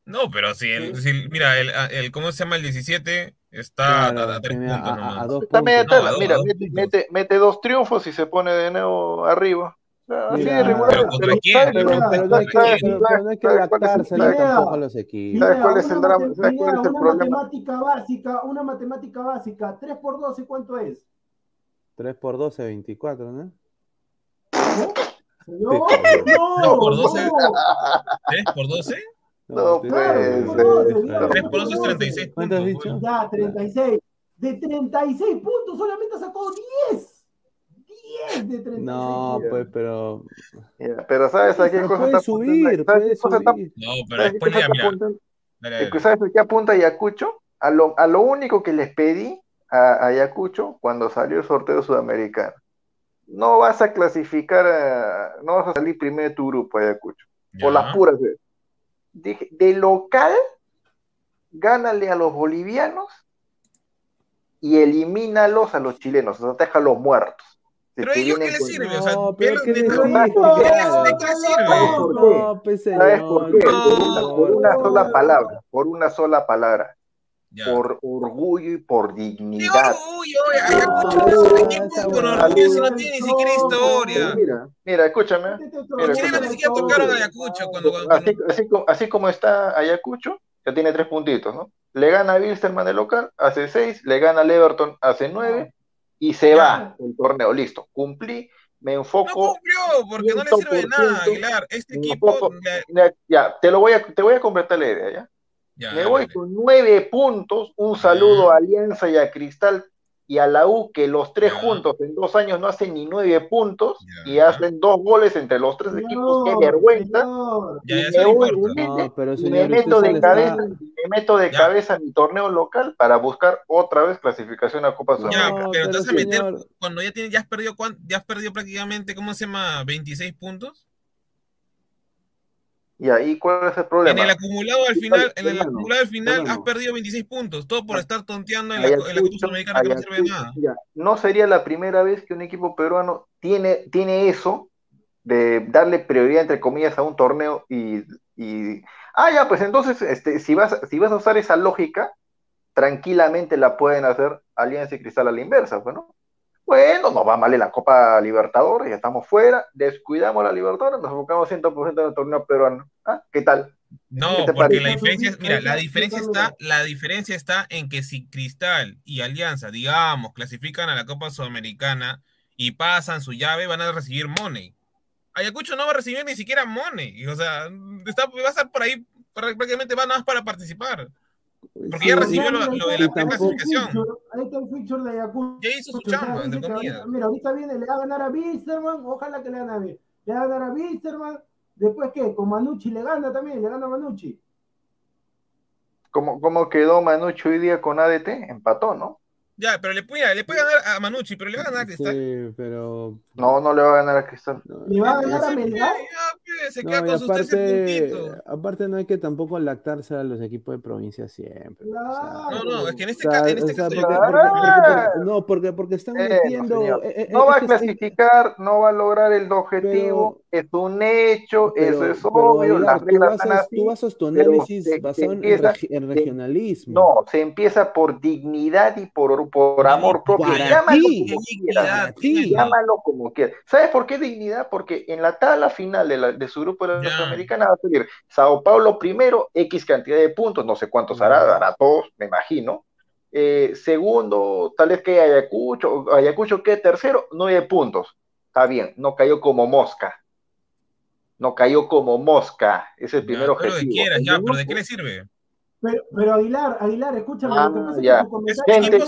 D: No, pero si, el, si mira, el, el, ¿cómo se llama el 17? Está a, tres puntos nomás.
B: Está media tabla. Mira, mete, mete, mete, dos triunfos y se pone de nuevo arriba. Así de regular.
A: Pero, no hay que, pero, no hay que adaptarse a los equipos.
B: ¿Sabes cuál es el drama? ¿Sabes cuál es el
C: una
B: problema?
C: Matemática básica, una matemática básica, 3 por 12, ¿cuánto es?
A: 3 por 12, 24, ¿no?
C: No, no,
D: por 12. ¿3 por 12?
B: No,
C: claro,
D: 3 por 12 es 36
A: ¿Cuánto has dicho?
C: Ya, 36. De 36 puntos solamente sacó 10. 10 de 36.
A: No, pues, pero.
B: Pero ¿sabes a qué cosa está
A: subir? Puede subir.
D: No, pero después ya, mira.
B: ¿Sabes a qué apunta Ayacucho? A lo, a lo único que les pedí a Ayacucho cuando salió el sorteo sudamericano. No vas a clasificar, a, no vas a salir primero de tu grupo, Ayacucho. Por las puras. De, de local, gánale a los bolivianos y elimínalos a los chilenos, o sea, déjalos muertos.
D: Pero ellos qué les sirve, o sea,
B: ¿Sabes por qué? Por una, por una sola palabra, por una sola palabra.
D: Ya.
B: Por orgullo y por
D: ¿Qué
B: dignidad.
D: orgullo? Ayacucho es un equipo con orgullo, si no tiene ni siquiera historia.
B: Mira, mira, escúchame.
D: Los
B: Mira,
D: chilenos ni siquiera tocaron a Ayacucho cuando, cuando-
B: Así, así, como, así como está Ayacucho, ya tiene tres puntitos, ¿no? Le gana a Wilstermann de local, hace seis, le gana al Everton, hace nueve, y se
D: Ya.
B: va el torneo. Listo, cumplí, me
D: No
B: enfoco.
D: cumplió, porque no le sirve de nada,
B: 100%,
D: Aguilar. Este equipo,
B: enfoco- ya, te lo voy a, te voy a completar la idea, ¿ya?
D: Ya,
B: Me
D: ya,
B: voy
D: dale.
B: con nueve puntos, un saludo a Alianza y a Cristal y a la U, que los tres
D: Ya.
B: juntos en dos años no hacen ni nueve puntos
D: Ya.
B: y hacen dos goles entre los tres equipos, qué vergüenza.
D: Ya,
B: Y
D: ya,
B: me voy
A: No, pero
B: meto de cabeza, me meto de
D: Ya.
B: cabeza a mi torneo local para buscar otra vez clasificación a Copa
D: Ya,
B: Sudamericana.
D: pero
A: pero
D: entonces meter, cuando ya tienes, ya has perdido, cuán- ya has perdido prácticamente, ¿cómo se llama? 26 puntos.
B: Y ahí, ¿cuál es el
D: En
B: problema?
D: el acumulado al final, en el acumulado al final has perdido 26 puntos, todo por estar tonteando en la, en la Sudamericana que no sirve de nada.
B: no sería la primera vez que un equipo peruano tiene, tiene eso de darle prioridad, entre comillas, a un torneo y, y- ah, ya, pues entonces, este, si vas, si vas a usar esa lógica, tranquilamente la pueden hacer Alianza y Cristal a la inversa, pues, ¿no? Bueno, nos va mal en la Copa Libertadores, ya estamos fuera, descuidamos la Libertadores, nos enfocamos 100% en el torneo peruano. ¿Ah? ¿Qué tal?
D: No,
B: ¿Qué te
D: porque la diferencia es, mira, la diferencia
C: está,
D: está, la diferencia está en que si Cristal y Alianza, digamos, clasifican a la Copa Sudamericana y pasan su llave, van a recibir money. Ayacucho no va a recibir ni siquiera money, o sea, está, va a estar por ahí, prácticamente va nada más para participar. Porque ya recibió lo, lo de la clasificación.
C: Ahí está el feature de Ayacucho.
D: Ya hizo su chamba, entre comillas.
C: Mira, ahorita viene, le va a ganar a Wilstermann, ojalá que le gane a Le va a ganar a Wilstermann, después qué, con Manucci le gana también, le gana a Manucci.
B: ¿Cómo, cómo quedó Manucho hoy día con ADT? Empató, ¿no?
D: Ya, pero le puede, le puede ganar a Manucci, pero le va a ganar a Cristal.
A: Sí, pero.
B: No, no le va a ganar a Cristal.
A: no,
C: Le va a ganar a
D: Se,
C: Melgar.
D: queda
A: y
D: con sus 13
A: aparte, aparte no hay que tampoco lactarse a los equipos de provincia siempre. o sea,
D: No, no, es que en este, este caso.
B: Ah.
A: no, porque, porque están
B: Eh, no,
A: metiendo. eh, eh,
B: No va a clasificar, no va a lograr el objetivo, es un hecho, eso es
A: pero,
B: obvio,
A: tú
B: reglas
A: basas,
B: están así.
A: tú basas tu análisis basado en,
B: empieza-
A: regi- en
B: se-
A: regionalismo.
B: No, se empieza por dignidad y por, por amor propio.
A: Para
B: Llámalo
A: ti,
B: como quieras. Llámalo como quieras. ¿Sabes por qué dignidad? Porque en la tabla final de, la- de su grupo de la
D: Ya.
B: Sudamericana va a salir Sao Paulo primero, X cantidad de puntos, no sé cuántos hará, hará todos, me imagino. Eh, segundo, tal vez que Ayacucho, Ayacucho que tercero, nueve puntos. está bien, no cayó como mosca. No cayó como mosca. Ese es el primer objetivo.
D: De quieras, ya, pero ¿de qué le sirve?
C: Pero, pero Aguilar, Aguilar, escúchame,
B: ah, lo que ya. gente,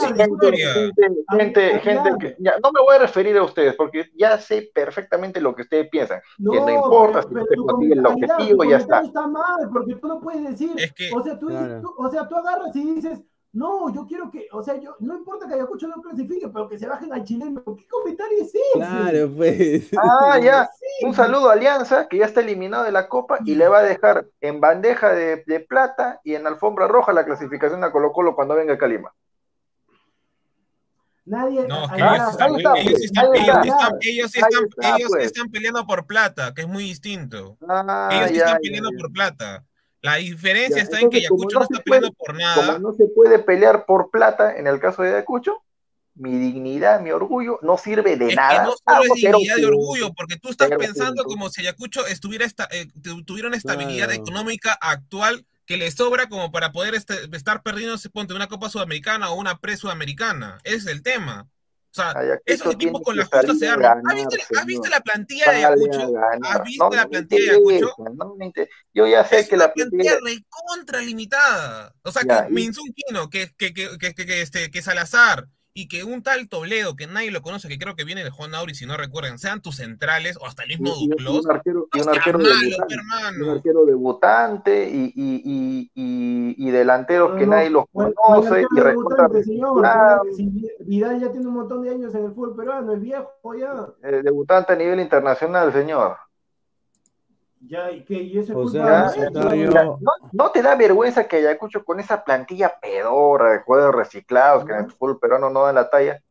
B: gente, gente, que, ya, no me voy a referir a ustedes porque ya sé perfectamente lo que ustedes piensan. No, que no importa si ustedes consiguen el objetivo, ya está.
C: está mal, porque tú no puedes decir, o, sea, tú, tú, o sea, tú agarras y dices, no, yo quiero que, o sea, yo, no importa que Ayacucho no clasifique, pero que se bajen al chileno. ¿Qué comentario es ese?
A: Claro, pues.
B: Ah, ya. Un saludo a Alianza, que ya está eliminado de la Copa y le va a dejar en bandeja de, de plata y en alfombra roja la clasificación a Colo Colo cuando venga Calima.
C: Nadie.
D: No, que ellos, están, ellos, están, ellos, están, ellos pues. están, peleando por plata, que es muy distinto. Ah, ellos ya, están peleando ya, por plata. La diferencia está en que Ayacucho no, está peleando por nada.
B: Como no se puede pelear por plata en el caso de Ayacucho, mi dignidad, mi orgullo no sirve de
D: es
B: nada.
D: Que no solo es dignidad y orgullo, porque tú estás pensando como si Ayacucho estuviera esta, eh, tuviera una estabilidad claro. económica actual que le sobra como para poder este, estar perdiendo, ponte, una Copa Sudamericana o una pre-Sudamericana. Ese es el tema. O sea, esos equipos con la justa se arman. ¿Has visto, ¿Has visto, la plantilla de Ayacucho? ¿Has visto no, la plantilla de Ayacucho?
B: No yo ya sé
D: es
B: que
D: la
B: plantilla
D: es recontra limitada. O sea, ya, que Minsun Kino, que, que, que, que, que, este, que Salazar y que un tal Toledo, que nadie lo conoce, que creo que viene de Juan Auri, si no recuerdan, sean tus centrales o hasta el mismo
B: y,
D: Duclos.
B: Y un arquero, y un arquero, malo, debutante, un arquero debutante y, y, y, y delanteros no, que nadie los conoce. y recontra...
C: señor, ah, Vidal ya tiene un montón de años en el fútbol peruano, es viejo ya.
B: Eh, debutante a nivel internacional, señor.
C: Ya, ¿y qué? ¿Y eso
B: o sea, no, no, te da vergüenza que Ayacucho con esa plantilla pedora de jugadores reciclados que en el fútbol peruano no dan la talla,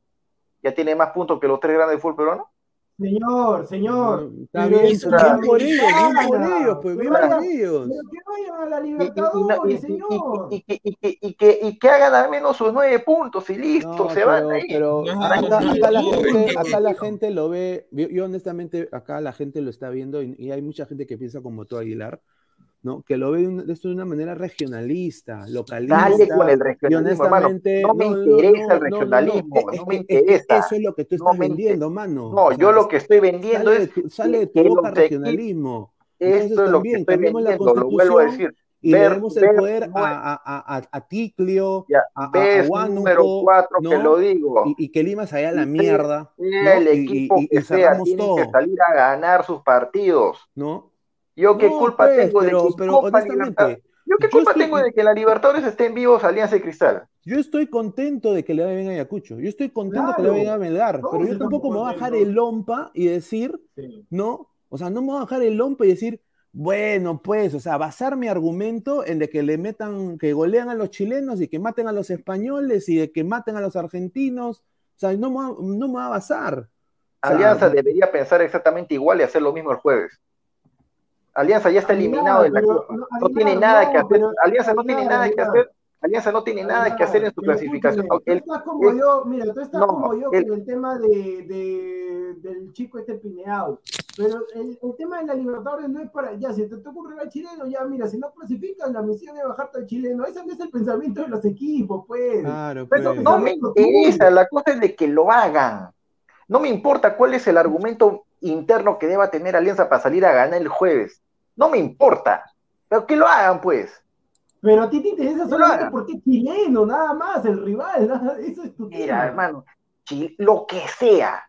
B: ya tiene más puntos que los tres grandes del fútbol peruano?
C: Señor, señor.
A: Está bien, bien por ellos, bien por ellos, pues bien por ellos.
C: Pero que vayan a la Libertadores, señor.
B: Y, y, y, y, que, y que hagan al menos sus nueve puntos y listo,
A: No,
B: se van
A: pero,
B: ahí.
A: pero acá, la gente, acá la gente lo ve, yo, honestamente acá la gente lo está viendo y, y hay mucha gente que piensa como tú, Aguilar, ¿no? Que lo ve de, esto de una manera regionalista, localista.
B: Dale con el regionalismo,
A: honestamente,
B: No me
A: no,
B: interesa
A: no,
B: el
A: no, no,
B: regionalismo, no
A: que-
B: me
A: es que
B: interesa.
A: Eso es lo que tú estás vendiendo, mano.
B: No,
A: O sea,
B: yo lo que estoy vendiendo
A: sale
B: es
A: sale de tu
B: que
A: boca regionalismo. Entonces
B: esto es lo que
A: también
B: estoy
A: cambiemos la
B: vendiendo, lo vuelvo a decir.
A: y le
B: Ver,
A: demos el
B: ver,
A: poder a, a, a, a Ticlio,
B: ya,
A: a, a,
B: ves número
A: Huánuco,
B: cuatro que
A: ¿no?
B: lo digo.
A: Y, y que Lima se vaya a la mierda,
B: el equipo
A: y,
B: que
A: y
B: sea,
A: cerramos
B: tienen que
A: todo,
B: salir a ganar sus partidos.
A: ¿no?
B: Yo qué
A: No,
B: culpa
A: pues,
B: tengo de que
A: pero
B: Copa
A: honestamente,
B: Yo qué
A: yo
B: culpa
A: estoy-
B: tengo de que la Libertadores estén vivos Alianza y Cristal.
A: yo estoy contento de que le vaya bien a Ayacucho, yo estoy contento de que le
C: Claro,
A: vaya bien a Melgar, pero yo tampoco me voy a bajar el lompa y decir,
C: Sí.
A: ¿no? O sea, no me voy a bajar el lompa y decir, bueno, pues, o sea, basar mi argumento en de que le metan, que golean a los chilenos y que maten a los españoles y de que maten a los argentinos. O sea, no me, va- no me va a basar. O sea,
B: Alianza debería pensar exactamente igual y hacer lo mismo el jueves. Alianza ya está eliminado de la Copa.
C: no,
B: tiene nada que hacer. Alianza no tiene nada que hacer. Alianza no tiene nada que hacer en su
C: Pero
B: clasificación.
C: tú estás como yo, mira, tú estás
B: no,
C: como yo
B: el-
C: con el tema de, de- del chico este Pineao. Pero el, el tema de la Libertadores no es para, ya, si te toca un rival chileno, ya, mira, si no clasificas, la misión es bajarte al chileno. Ese no es el pensamiento de los equipos, pues.
A: Claro,
B: Pero
A: pues.
B: no me interesa, la cosa es de que lo hagan. No me importa cuál es el argumento interno que deba tener Alianza para salir a ganar el jueves. No me importa. Pero que lo hagan, pues.
C: Pero a ti te interesa solamente porque es chileno, nada más, el rival, <laughs> nada, eso es tu
B: Mira,
C: tema.
B: hermano, lo que sea,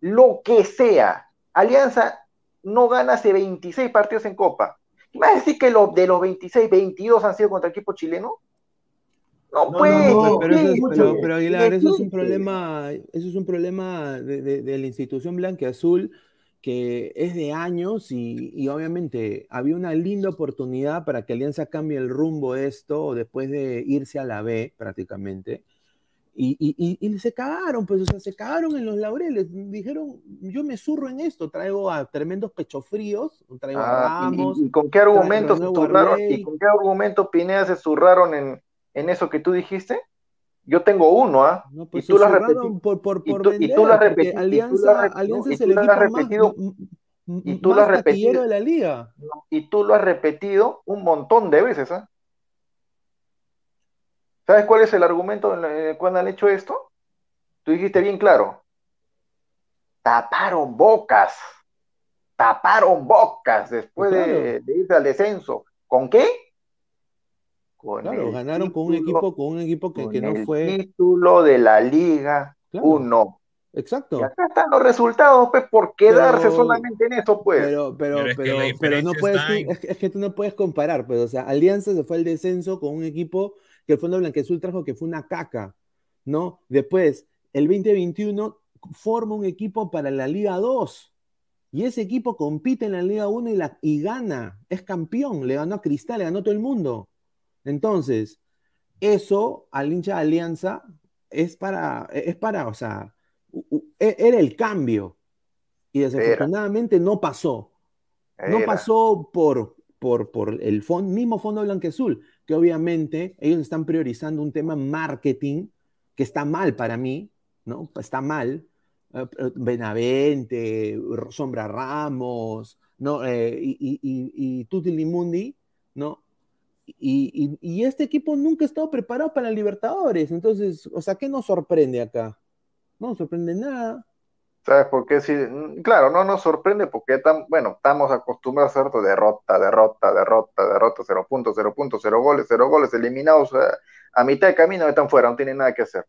B: lo que sea. Alianza no gana hace 26 partidos en Copa. ¿Y ¿Me vas a decir que lo, de los 26, 22 han sido contra equipo chileno? No,
C: No,
B: pues.
C: no, no,
A: Pero, eso es-
B: sí,
A: pero- pero, Aguilar, eso es un problema, eso es un problema de, de- de la institución blanca azul que es de años y, y obviamente había una linda oportunidad para que Alianza cambie el rumbo de esto después de irse a la B prácticamente. Y, y- y- se cagaron, pues, o sea, se cagaron en los laureles. Dijeron, yo me zurro en esto, traigo a tremendos pechofríos, traigo
B: Ah,
A: a Ramos,
B: y, con qué argumentos se zurraron? ¿Y con qué argumento Pineda se zurraron en, en eso que tú dijiste? Yo tengo uno, ¿ah?
A: No,
B: y
A: pues
B: tú
A: se
B: lo has
A: zurraron
B: repetido.
A: por, por,
B: y
A: por
B: tú- y tú
A: vender,
B: lo has repetido, y tú lo has
A: Alianza,
B: rep-
A: Alianza
B: y
A: es el equipo más,
B: repetido, y tú lo has
A: más
B: repetido.
A: de la liga.
B: Y tú lo has repetido un montón de veces, ¿ah? ¿Sabes cuál es el argumento en el cual han hecho esto? Tú dijiste bien claro. taparon bocas, taparon bocas después de, irse al descenso. ¿Con qué?
A: Claro, ganaron con un equipo, con un equipo que, que no fue.
B: título de la Liga 1.
A: Exacto.
B: Y acá están los resultados, pues, por quedarse solamente en eso, pues.
A: Pero, pero, pero, pero, no puedes, es, que tú no puedes comparar, pues, o sea, Alianza se fue al descenso con un equipo que el Fondo Blanquezul trajo que fue una caca, ¿no? Después, el 2021 forma un equipo para la Liga 2. Y ese equipo compite en la Liga 1 y, la, y gana, es campeón, le ganó a Cristal, le ganó a todo el mundo. Entonces, eso al hincha de Alianza es para, es para, o sea, e, era el cambio. Y desafortunadamente no pasó. No pasó por, por, por el mismo Fondo Blanquezul, que obviamente ellos están priorizando un tema marketing que está mal para mí, ¿no? Está mal. Eh, eh, Benavente, Sombra Ramos, ¿no? Eh, y, y, y, y Tutti Limundi, ¿no? Y, y, este equipo nunca ha estado preparado para Libertadores. Entonces, o sea, ¿qué nos sorprende acá? No nos sorprende nada.
B: ¿Sabes por qué? Sí, claro, no nos sorprende porque tan, bueno, estamos acostumbrados a hacer derrota, derrota, derrota, derrota, cero puntos, cero puntos, cero goles, cero goles, eliminados a, mitad de camino, están fuera, no tienen nada que hacer.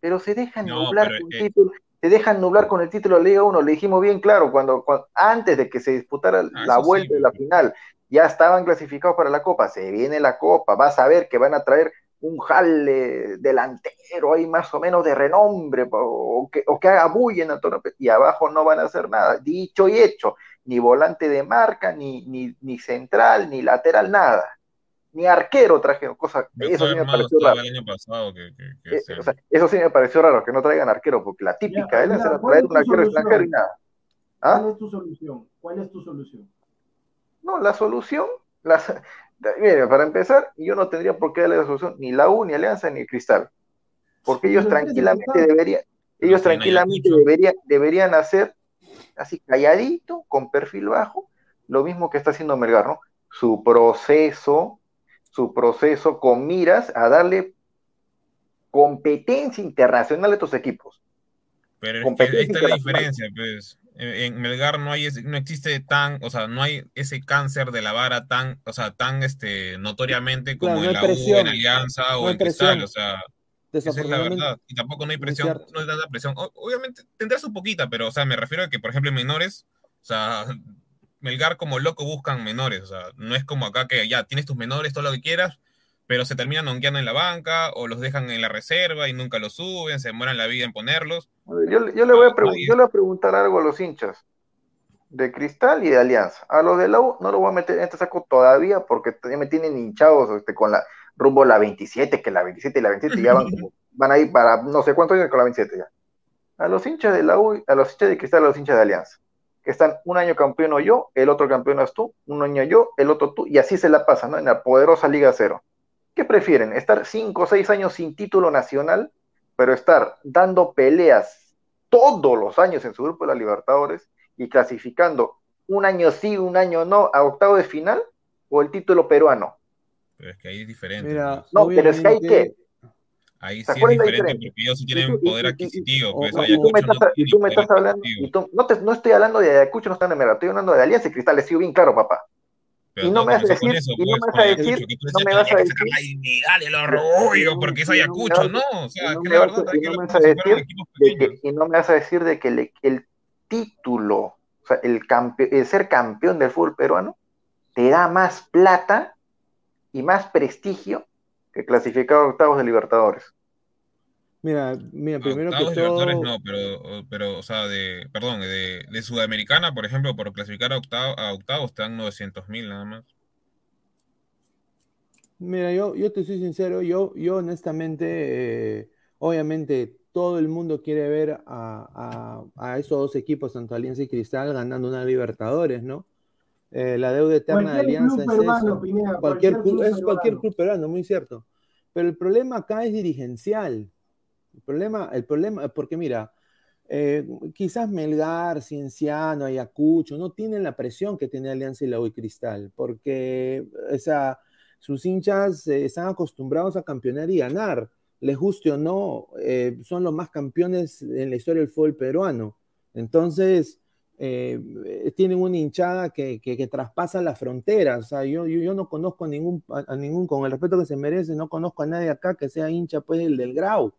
B: Pero se dejan nublar con el título, se dejan nublar con el título de Liga 1, le dijimos bien claro, cuando, antes de que se disputara ah, la vuelta de la final, ya estaban clasificados para la Copa, se viene la Copa, vas a ver que van a traer un jale delantero ahí más o menos de renombre, o que, o que haga bulla en y abajo no van a hacer nada, dicho y hecho, ni volante de marca, ni, ni, ni central, ni lateral, nada, ni arquero trajeron, cosa, eso sí me pareció raro. Eh, eso sí me pareció raro, que no traigan arquero, porque la típica es traer un arquero extranjero y nada.
C: ¿Ah? ¿Cuál es tu solución? ¿Cuál es tu solución?
B: No, la solución, las, para empezar, yo no tendría por qué darle la solución ni la U, ni Alianza, ni Cristal. Porque ellos tranquilamente deberían, ellos tranquilamente deberían, deberían hacer así calladito, con perfil bajo, lo mismo que está haciendo Melgar, ¿no? Su proceso, su proceso con miras a darle competencia internacional a estos equipos.
D: Pero es que ahí está la diferencia, pues en Melgar no hay no existe tan, o sea, no hay ese cáncer de la vara tan, o sea, tan este notoriamente como en la U, en Alianza o en Cristal, o sea, esa es la verdad. Y tampoco no hay presión, no hay tanta presión. obviamente tendrás un poquita, pero o sea, me refiero a que por ejemplo en menores, o sea, Melgar como loco buscan menores, o sea, no es como acá que ya tienes tus menores todo lo que quieras, pero se terminan onqueando en la banca o los dejan en la reserva y nunca los suben, se demoran la vida en ponerlos.
B: Yo, le voy a yo le voy a preguntar algo a los hinchas de Cristal y de Alianza. A los de la U no lo voy a meter en este saco todavía porque ya me tienen hinchados este, con la rumbo la 27, que la 27 y la 27 ya van, <laughs> van a ir para no sé cuántos años con la 27 ya. A los hinchas de la U, a los hinchas de Cristal, a los hinchas de Alianza, que están un año campeón yo, el otro campeón es tú, un año yo, el otro tú, y así se la pasa, ¿no? En la poderosa Liga Cero. ¿Qué prefieren? ¿Estar cinco o seis años sin título nacional, pero estar dando peleas todos los años en su grupo de la Libertadores y clasificando un año sí, un año no a octavo de final o el título peruano?
D: Pero es que ahí es diferente.
B: no, pero es que hay que.
D: Ahí sí es diferente porque ellos sí tienen poder adquisitivo. Pues,
B: y, tú me estás, y tú me estás hablando, y tú, no, te, no estoy hablando de Ayacucho, no están en estoy hablando de Alianza y Cristal, les sigo bien claro, papá y no me vas a decir, y no me vas a decir, no me vas a decir,
D: el orgullo, porque es Ayacucho, no, o sea, que la verdad
B: y no me vas a decir de que, y no me vas a decir de que el, el título, o sea, el, el ser campeón del fútbol peruano, te da más plata y más prestigio que clasificar a octavos de Libertadores.
A: Mira, mira, primero que todo...
D: no, pero, pero, o sea, de, perdón, de, de Sudamericana, por ejemplo, por clasificar a, octavo, a octavos te dan 900 mil nada más.
A: Mira, yo, yo te soy sincero, yo, yo honestamente, eh, obviamente todo el mundo quiere ver a, a, a, esos dos equipos, tanto Alianza y Cristal, ganando una Libertadores, ¿no? Eh, la deuda eterna de Alianza es eso. cualquier, club, es cualquier club peruano, muy cierto. Pero el problema acá es dirigencial. El problema, el problema, porque mira, eh, quizás Melgar, Cienciano, Ayacucho no tienen la presión que tiene Alianza y la U Cristal, porque o sus hinchas eh, están acostumbrados a campeonar y ganar, les guste o no, eh, son los más campeones en la historia del fútbol peruano. Entonces, eh, tienen una hinchada que, traspasa las fronteras. O sea, yo, yo, no conozco a ningún, a, ningún, con el respeto que se merece, no conozco a nadie acá que sea hincha, pues, el del Grau.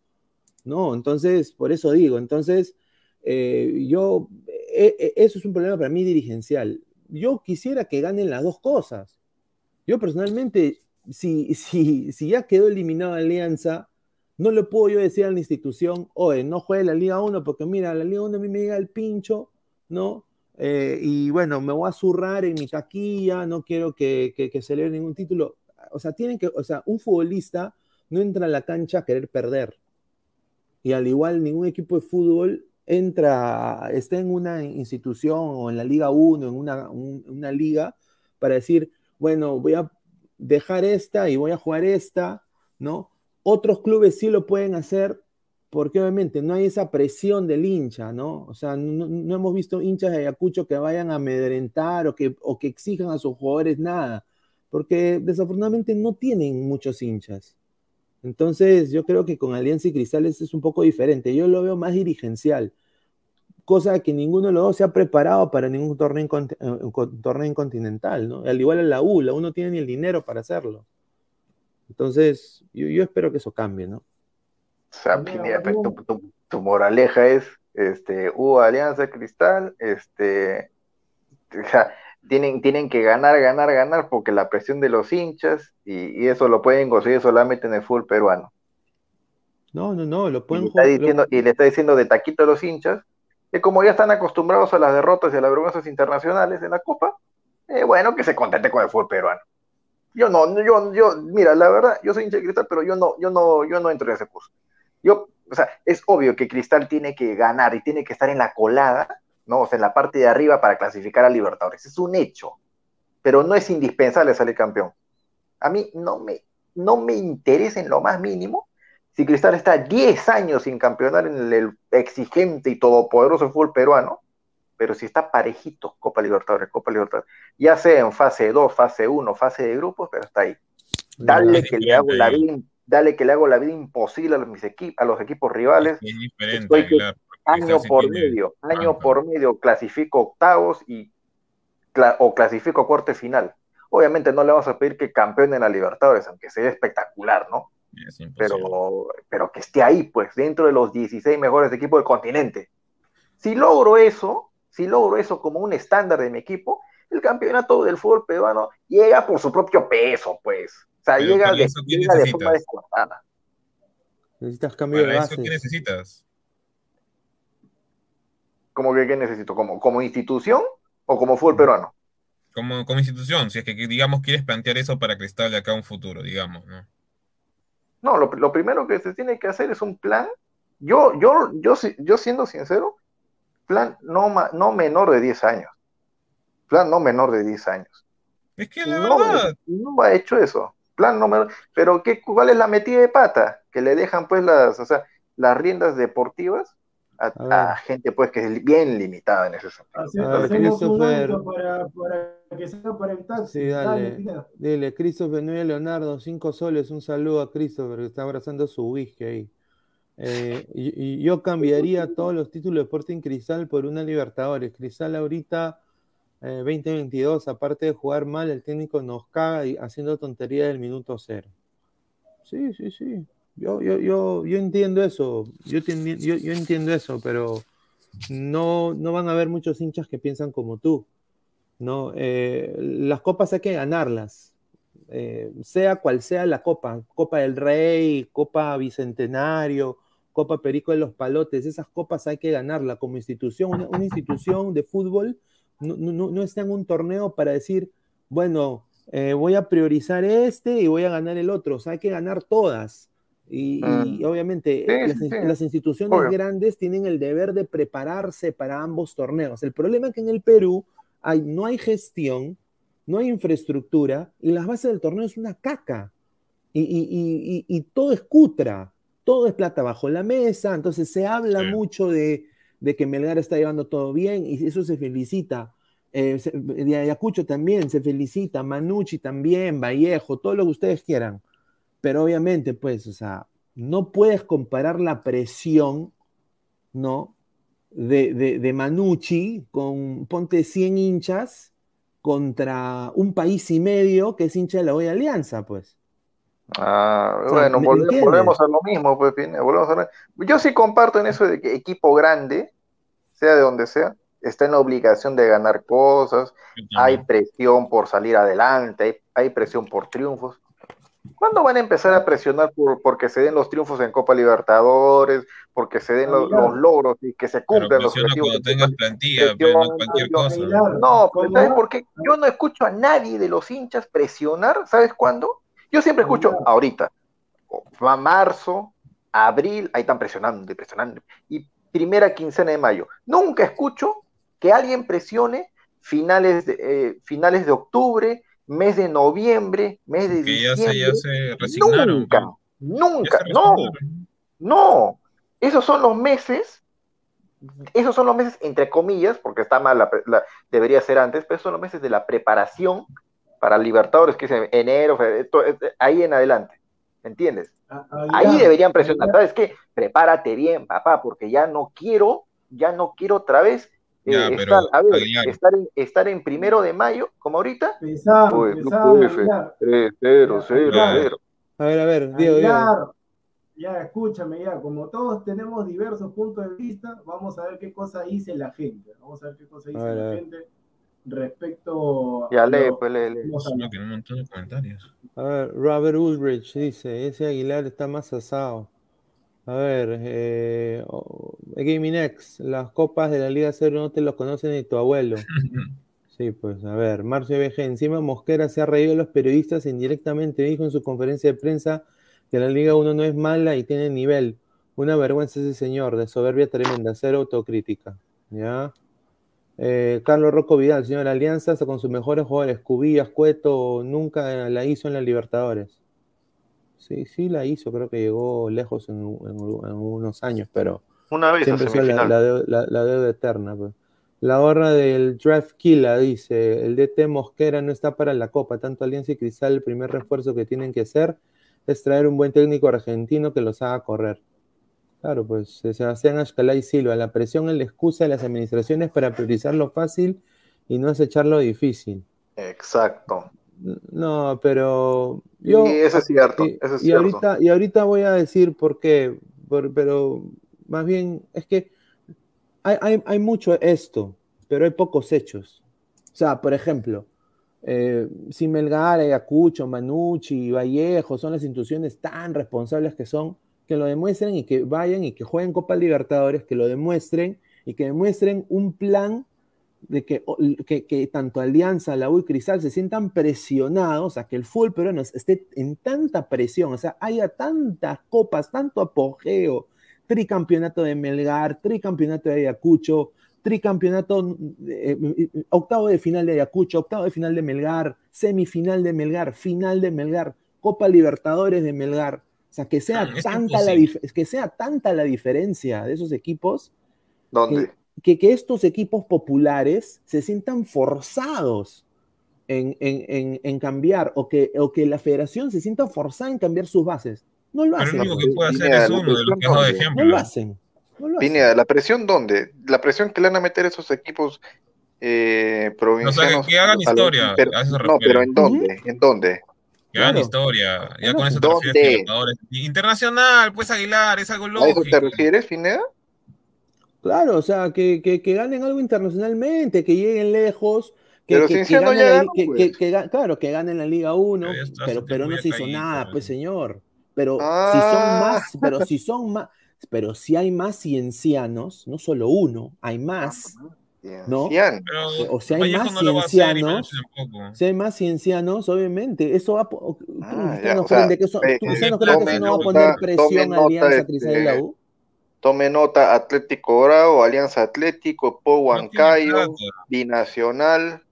A: ¿No? Entonces, por eso digo, entonces, eh, yo, e, e, eso es un problema para mí dirigencial. Yo quisiera que ganen las dos cosas. Yo personalmente, si, <laughs> si, si ya quedó eliminada Alianza, no le puedo yo decir a la institución, oye, no juegue la Liga 1 porque mira, la Liga 1 a mí me llega el pincho, ¿no? Eh, y bueno, me voy a zurrar en mi taquilla, no quiero que, que, se lea ningún título. O sea, tienen que, o sea, un futbolista no entra a la cancha a querer perder. Y al igual, ningún equipo de fútbol entra, está en una institución o en la Liga 1, en una, una liga, para decir, bueno, voy a dejar esta y voy a jugar esta, ¿no? Otros clubes sí lo pueden hacer porque obviamente no hay esa presión del hincha, ¿no? O sea, no, hemos visto hinchas de Ayacucho que vayan a amedrentar o que, o que exijan a sus jugadores nada, porque desafortunadamente no tienen muchos hinchas. Entonces, yo creo que con Alianza y Cristales es un poco diferente. Yo lo veo más dirigencial, cosa que ninguno de los dos se ha preparado para ningún torneo, eh, torneo continental, ¿no? Al igual en la U, la U no tiene ni el dinero para hacerlo. Entonces, yo espero que eso cambie, ¿no?
B: O sea, tu, moraleja es, este, hubo Alianza Cristal, este, <laughs> tienen, tienen que ganar, ganar, ganar, porque la presión de los hinchas, y, eso lo pueden conseguir solamente en el fútbol peruano.
A: No, no, no, lo pueden
B: y está diciendo, y le está diciendo de taquito a los hinchas, que como ya están acostumbrados a las derrotas y a las vergüenzas internacionales en la Copa, eh, bueno, que se contente con el fútbol peruano. Yo no, yo, yo, mira, la verdad, yo soy hincha de cristal, pero yo no, yo no, yo no entro en ese curso. Yo, o sea, es obvio que Cristal tiene que ganar y tiene que estar en la colada, ¿no? O sea, en la parte de arriba para clasificar a Libertadores. Es un hecho. Pero no es indispensable salir campeón. A mí no me, no me interesa en lo más mínimo si Cristal está 10 años sin campeonar en el exigente y todopoderoso fútbol peruano, pero si está parejito, Copa Libertadores, Copa Libertadores, ya sea en fase 2, fase 1, fase de grupos, pero está ahí. Dale que le hago la vida dale que le hago la vida imposible a, mis a los equipos rivales. Es diferente, año por medio, año por medio clasifico octavos y o clasifico cuarto final. Obviamente no le vamos a pedir que campeone en la Libertadores, aunque sea espectacular, ¿no? pero, pero que esté ahí, pues, dentro de los 16 mejores equipos del continente. Si logro eso, si logro eso como un estándar de mi equipo, el campeonato del fútbol peruano llega por su propio peso, pues sea, llega, de, llega de, forma descontada.
A: Necesitas cambio de base.
D: ¿Qué necesitas?
B: ¿Cómo que qué necesito? ¿Como, ¿Como institución o como fútbol peruano?
D: Como, como institución, si es que, digamos, quieres plantear eso para Cristal de acá un futuro, digamos, ¿no?
B: No, lo, lo, primero que se tiene que hacer es un plan. Yo, yo, yo, yo siendo sincero, plan no, no menor de 10 años. Plan no menor de 10 años.
D: Es que la verdad.
B: No ha hecho eso plan número, pero ¿qué, ¿cuál es la metida de pata? Que le dejan pues las, o sea, las riendas deportivas a, gente pues que es bien limitada en ese sentido.
A: para, para, que sea para evitar. Sí, dale, dile, Christopher Núñez Leonardo, cinco soles, un saludo a Christopher que está abrazando su whisky ahí. Eh, y, yo cambiaría todos los títulos de Sporting Cristal por una Libertadores. Cristal ahorita 2022, eh, aparte de jugar mal, el técnico nos caga y haciendo tonterías del minuto cero. Sí, sí, sí. Yo, yo, yo, yo entiendo eso. Yo, entiendo eso, pero no, no van a haber muchos hinchas que piensan como tú. ¿no? Eh, las copas hay que ganarlas. Eh, sea cual sea la copa, Copa del Rey, Copa Bicentenario, Copa Perico de los Palotes, esas copas hay que ganarlas como institución, una institución de fútbol no, está en un torneo para decir, bueno, eh, voy a priorizar este y voy a ganar el otro. Hay que ganar todas. Y, mm. obviamente las, instituciones grandes tienen el deber de prepararse para ambos torneos. El problema es que en el Perú hay, no hay gestión, no hay infraestructura y las bases del torneo es una caca. Y, todo es cutra, todo es plata bajo la mesa. Entonces se habla mucho de, de que Melgar está llevando todo bien y eso se felicita. Eh, de Ayacucho también se felicita, Manucci también, Vallejo, todo lo que ustedes quieran. Pero obviamente, pues, o sea, no puedes comparar la presión, ¿no? de, de, de, Manucci con, ponte 100 hinchas contra un país y medio que es hincha de la Hoy Alianza, pues.
B: Ah, bueno, volvemos, a lo mismo, pues, volvemos a Yo sí comparto en eso de que equipo grande, sea de donde sea, está en la obligación de ganar cosas, hay presión por salir adelante, hay, presión por triunfos. ¿Cuándo van a empezar a presionar por porque se den los triunfos en Copa Libertadores, porque se den los, logros y que se cumplan los objetivos?
D: Cuando tengas plantilla, no cualquier cosa.
B: No, ¿sabes por qué? Yo no escucho a nadie de los hinchas presionar, ¿sabes cuándo? Yo siempre escucho ahorita, marzo, abril, ahí están presionando y presionando, y primera quincena de mayo. Nunca escucho que alguien presione finales de, eh, finales de octubre, mes de noviembre, mes de diciembre.
D: Ya se, resignaron.
B: Nunca, nunca, no, no. Esos son los meses, esos son los meses entre comillas, porque está mal, la, debería ser antes, pero son los meses de la preparación para Libertadores, que es enero, ahí en adelante, ¿entiendes? Ah, ah, ahí deberían presionar, ¿sabes qué? Prepárate bien, papá, porque ya no quiero, ya no quiero otra vez eh, estar, a ver, estar, en, estar, en, primero de mayo, como ahorita.
C: Pesado, pues, pesado, no puede
B: 0, 0,
A: A ver, a ver, Diego,
C: Ya, escúchame, ya, como todos tenemos diversos puntos de vista, vamos a ver qué cosa dice la gente. Vamos a ver qué cosa dice la gente respecto
B: ya lee, pues lee, lee.
D: un montón de comentarios.
A: A ver, Robert Ulrich dice, ese Aguilar está más asado. A ver, eh, Gaming X, las copas de la Liga Cero no te los conocen ni tu abuelo. <laughs> Sí, pues, a ver, Marcio BG, encima Mosquera se ha reído de los periodistas indirectamente, dijo en su conferencia de prensa que la Liga 1 no es mala y tiene nivel. Una vergüenza ese señor, de soberbia tremenda, cero autocrítica. ¿Ya? Eh, Carlos Rocco Vidal, señor Alianza, con sus mejores jugadores, Cubillas, Cueto, nunca la hizo en la Libertadores. Sí, sí la hizo, creo que llegó lejos en, unos años, pero
B: una vez
A: siempre fue la, deuda eterna. Pues. La horra del draft Killa dice, el DT Mosquera no está para la Copa, tanto Alianza y Cristal, el primer refuerzo que tienen que hacer es traer un buen técnico argentino que los haga correr. Claro, pues eh, Sebastián y Silva, la presión es la excusa de las administraciones para priorizar lo fácil y no acechar lo difícil.
B: Exacto.
A: No, pero yo...
B: Y eso es cierto. Y,
A: y ahorita, y ahorita voy a decir por qué, pero más bien es que hay, mucho esto, pero hay pocos hechos. O sea, por ejemplo, eh, si Melgar, Ayacucho, Manucci, Vallejo son las instituciones tan responsables que son, que lo demuestren y que vayan y que jueguen Copa Libertadores, que lo demuestren y que demuestren un plan de que, que, tanto Alianza, la U y Cristal se sientan presionados, o sea, que el fútbol peruano esté en tanta presión, o sea, haya tantas copas, tanto apogeo, tricampeonato de Melgar, tricampeonato de Ayacucho, tricampeonato, eh, eh, octavo de final de Ayacucho, octavo de final de Melgar, semifinal de Melgar, final de Melgar, Copa Libertadores de Melgar, o sea, que sea, ah, tanta, la que sea tanta la diferencia de esos equipos. Que, que, estos equipos populares se sientan forzados en, en, en, cambiar o que, o que la federación se sienta forzada en cambiar sus bases. No lo hacen.
D: Pero lo único que puede hacer es uno de los que de ejemplo.
A: No lo hacen. No lo
B: hacen. ¿la presión dónde? La presión que le van a meter esos equipos eh, provincianos.
D: O sea, que, hagan historia.
B: no, pero ¿en dónde? ¿En dónde?
D: Que hagan historia. Ya con eso te refieres Internacional, pues Aguilar, es algo lógico. ¿A eso
B: te refieres, Finea?
A: Claro, o sea, que, que, que, ganen algo internacionalmente, que lleguen lejos. Que,
B: pero que,
A: que,
B: ganen,
A: pues. claro, que ganen la Liga 1, pero, pero no se hizo nada, pues señor. Pero si son ah. más, pero si son más, pero si hay más ciencianos, no solo uno, hay más. ¿no? o sea, hay más ciencianos, si hay más ciencianos, obviamente, eso va ah, no creen que eso, eh, no creen que eso no va a poner presión a Alianza Cristal de la U?
B: Tome nota Atlético Bravo, Alianza Atlético, Po Huancayo, Binacional,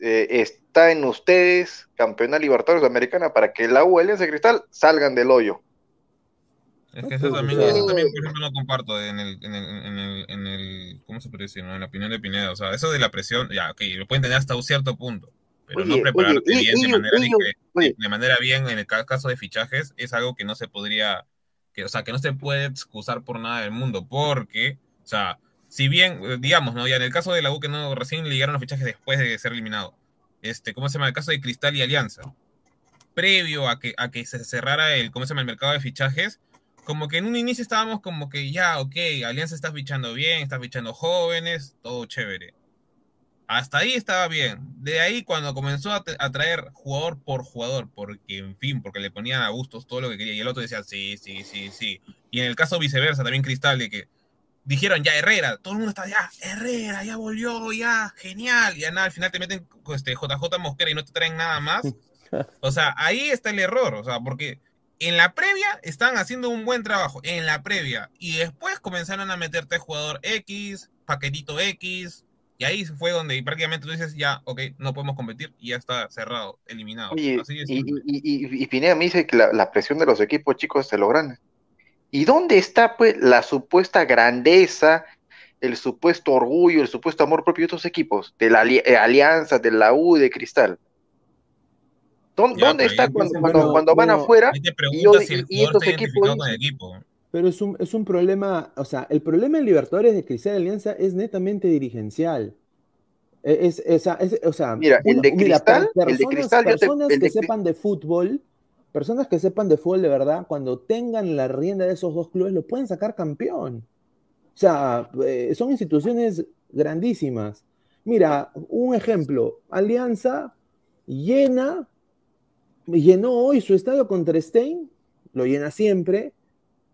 B: eh, está en ustedes, Campeona Libertadores Americana, para que la U Alianza Cristal salgan del hoyo.
D: Es que eso también, eso también, por ejemplo, no comparto en el, en el, en el, en el ¿cómo se puede decir? En la opinión de Pineda. O sea, eso de la presión, ya, ok, lo pueden tener hasta un cierto punto, pero no prepararte bien de, manera, de, manera bien en el caso de fichajes es algo que no se podría, que, o sea, que no se puede excusar por nada del mundo, porque, o sea, si bien, eh, digamos, ¿no? Ya en el caso de la U que no recién llegaron los fichajes después de ser eliminado. Este, ¿cómo se llama? El caso de Cristal y Alianza. Previo a que, a que se cerrara el, ¿cómo se llama? El mercado de fichajes, como que en un inicio estábamos como que ya, ok, Alianza está fichando bien, está fichando jóvenes, todo chévere. Hasta ahí estaba bien. De ahí cuando comenzó a, traer jugador por jugador, porque en fin, porque le ponían a gustos todo lo que quería, y el otro decía, sí, sí, sí, sí. Y en el caso viceversa, también Cristal, de que dijeron ya Herrera, todo el mundo está ya, Herrera, ya volvió, ya, genial. Y ya nada, al final te meten este, JJ Mosquera y no te traen nada más. <laughs> O sea, ahí está el error, o sea, porque en la previa están haciendo un buen trabajo, en la previa. Y después comenzaron a meterte jugador X, paquetito X, y ahí fue donde prácticamente tú dices, ya, ok, no podemos competir y ya está cerrado, eliminado.
B: y, y, Pineda me dice que la, presión de los equipos chicos se logran. ¿Y dónde está pues la supuesta grandeza, el supuesto orgullo, el supuesto amor propio de estos equipos? De la eh, Alianza, de la U, de Cristal. ¿Dónde, está cuando, van afuera y, estos equipos...
A: Pero es un, es un problema, o sea, el problema en Libertadores de Cristal Alianza es netamente dirigencial. E, es, es, o sea,
B: mira, el de Cristal, el de Cristal
A: personas que sepan de fútbol, personas que sepan de fútbol de verdad, cuando tengan la rienda de esos dos clubes, lo pueden sacar campeón. O sea, eh, son instituciones grandísimas. Mira, un ejemplo, Alianza llena, llenó hoy su estadio contra Stein, lo llena siempre,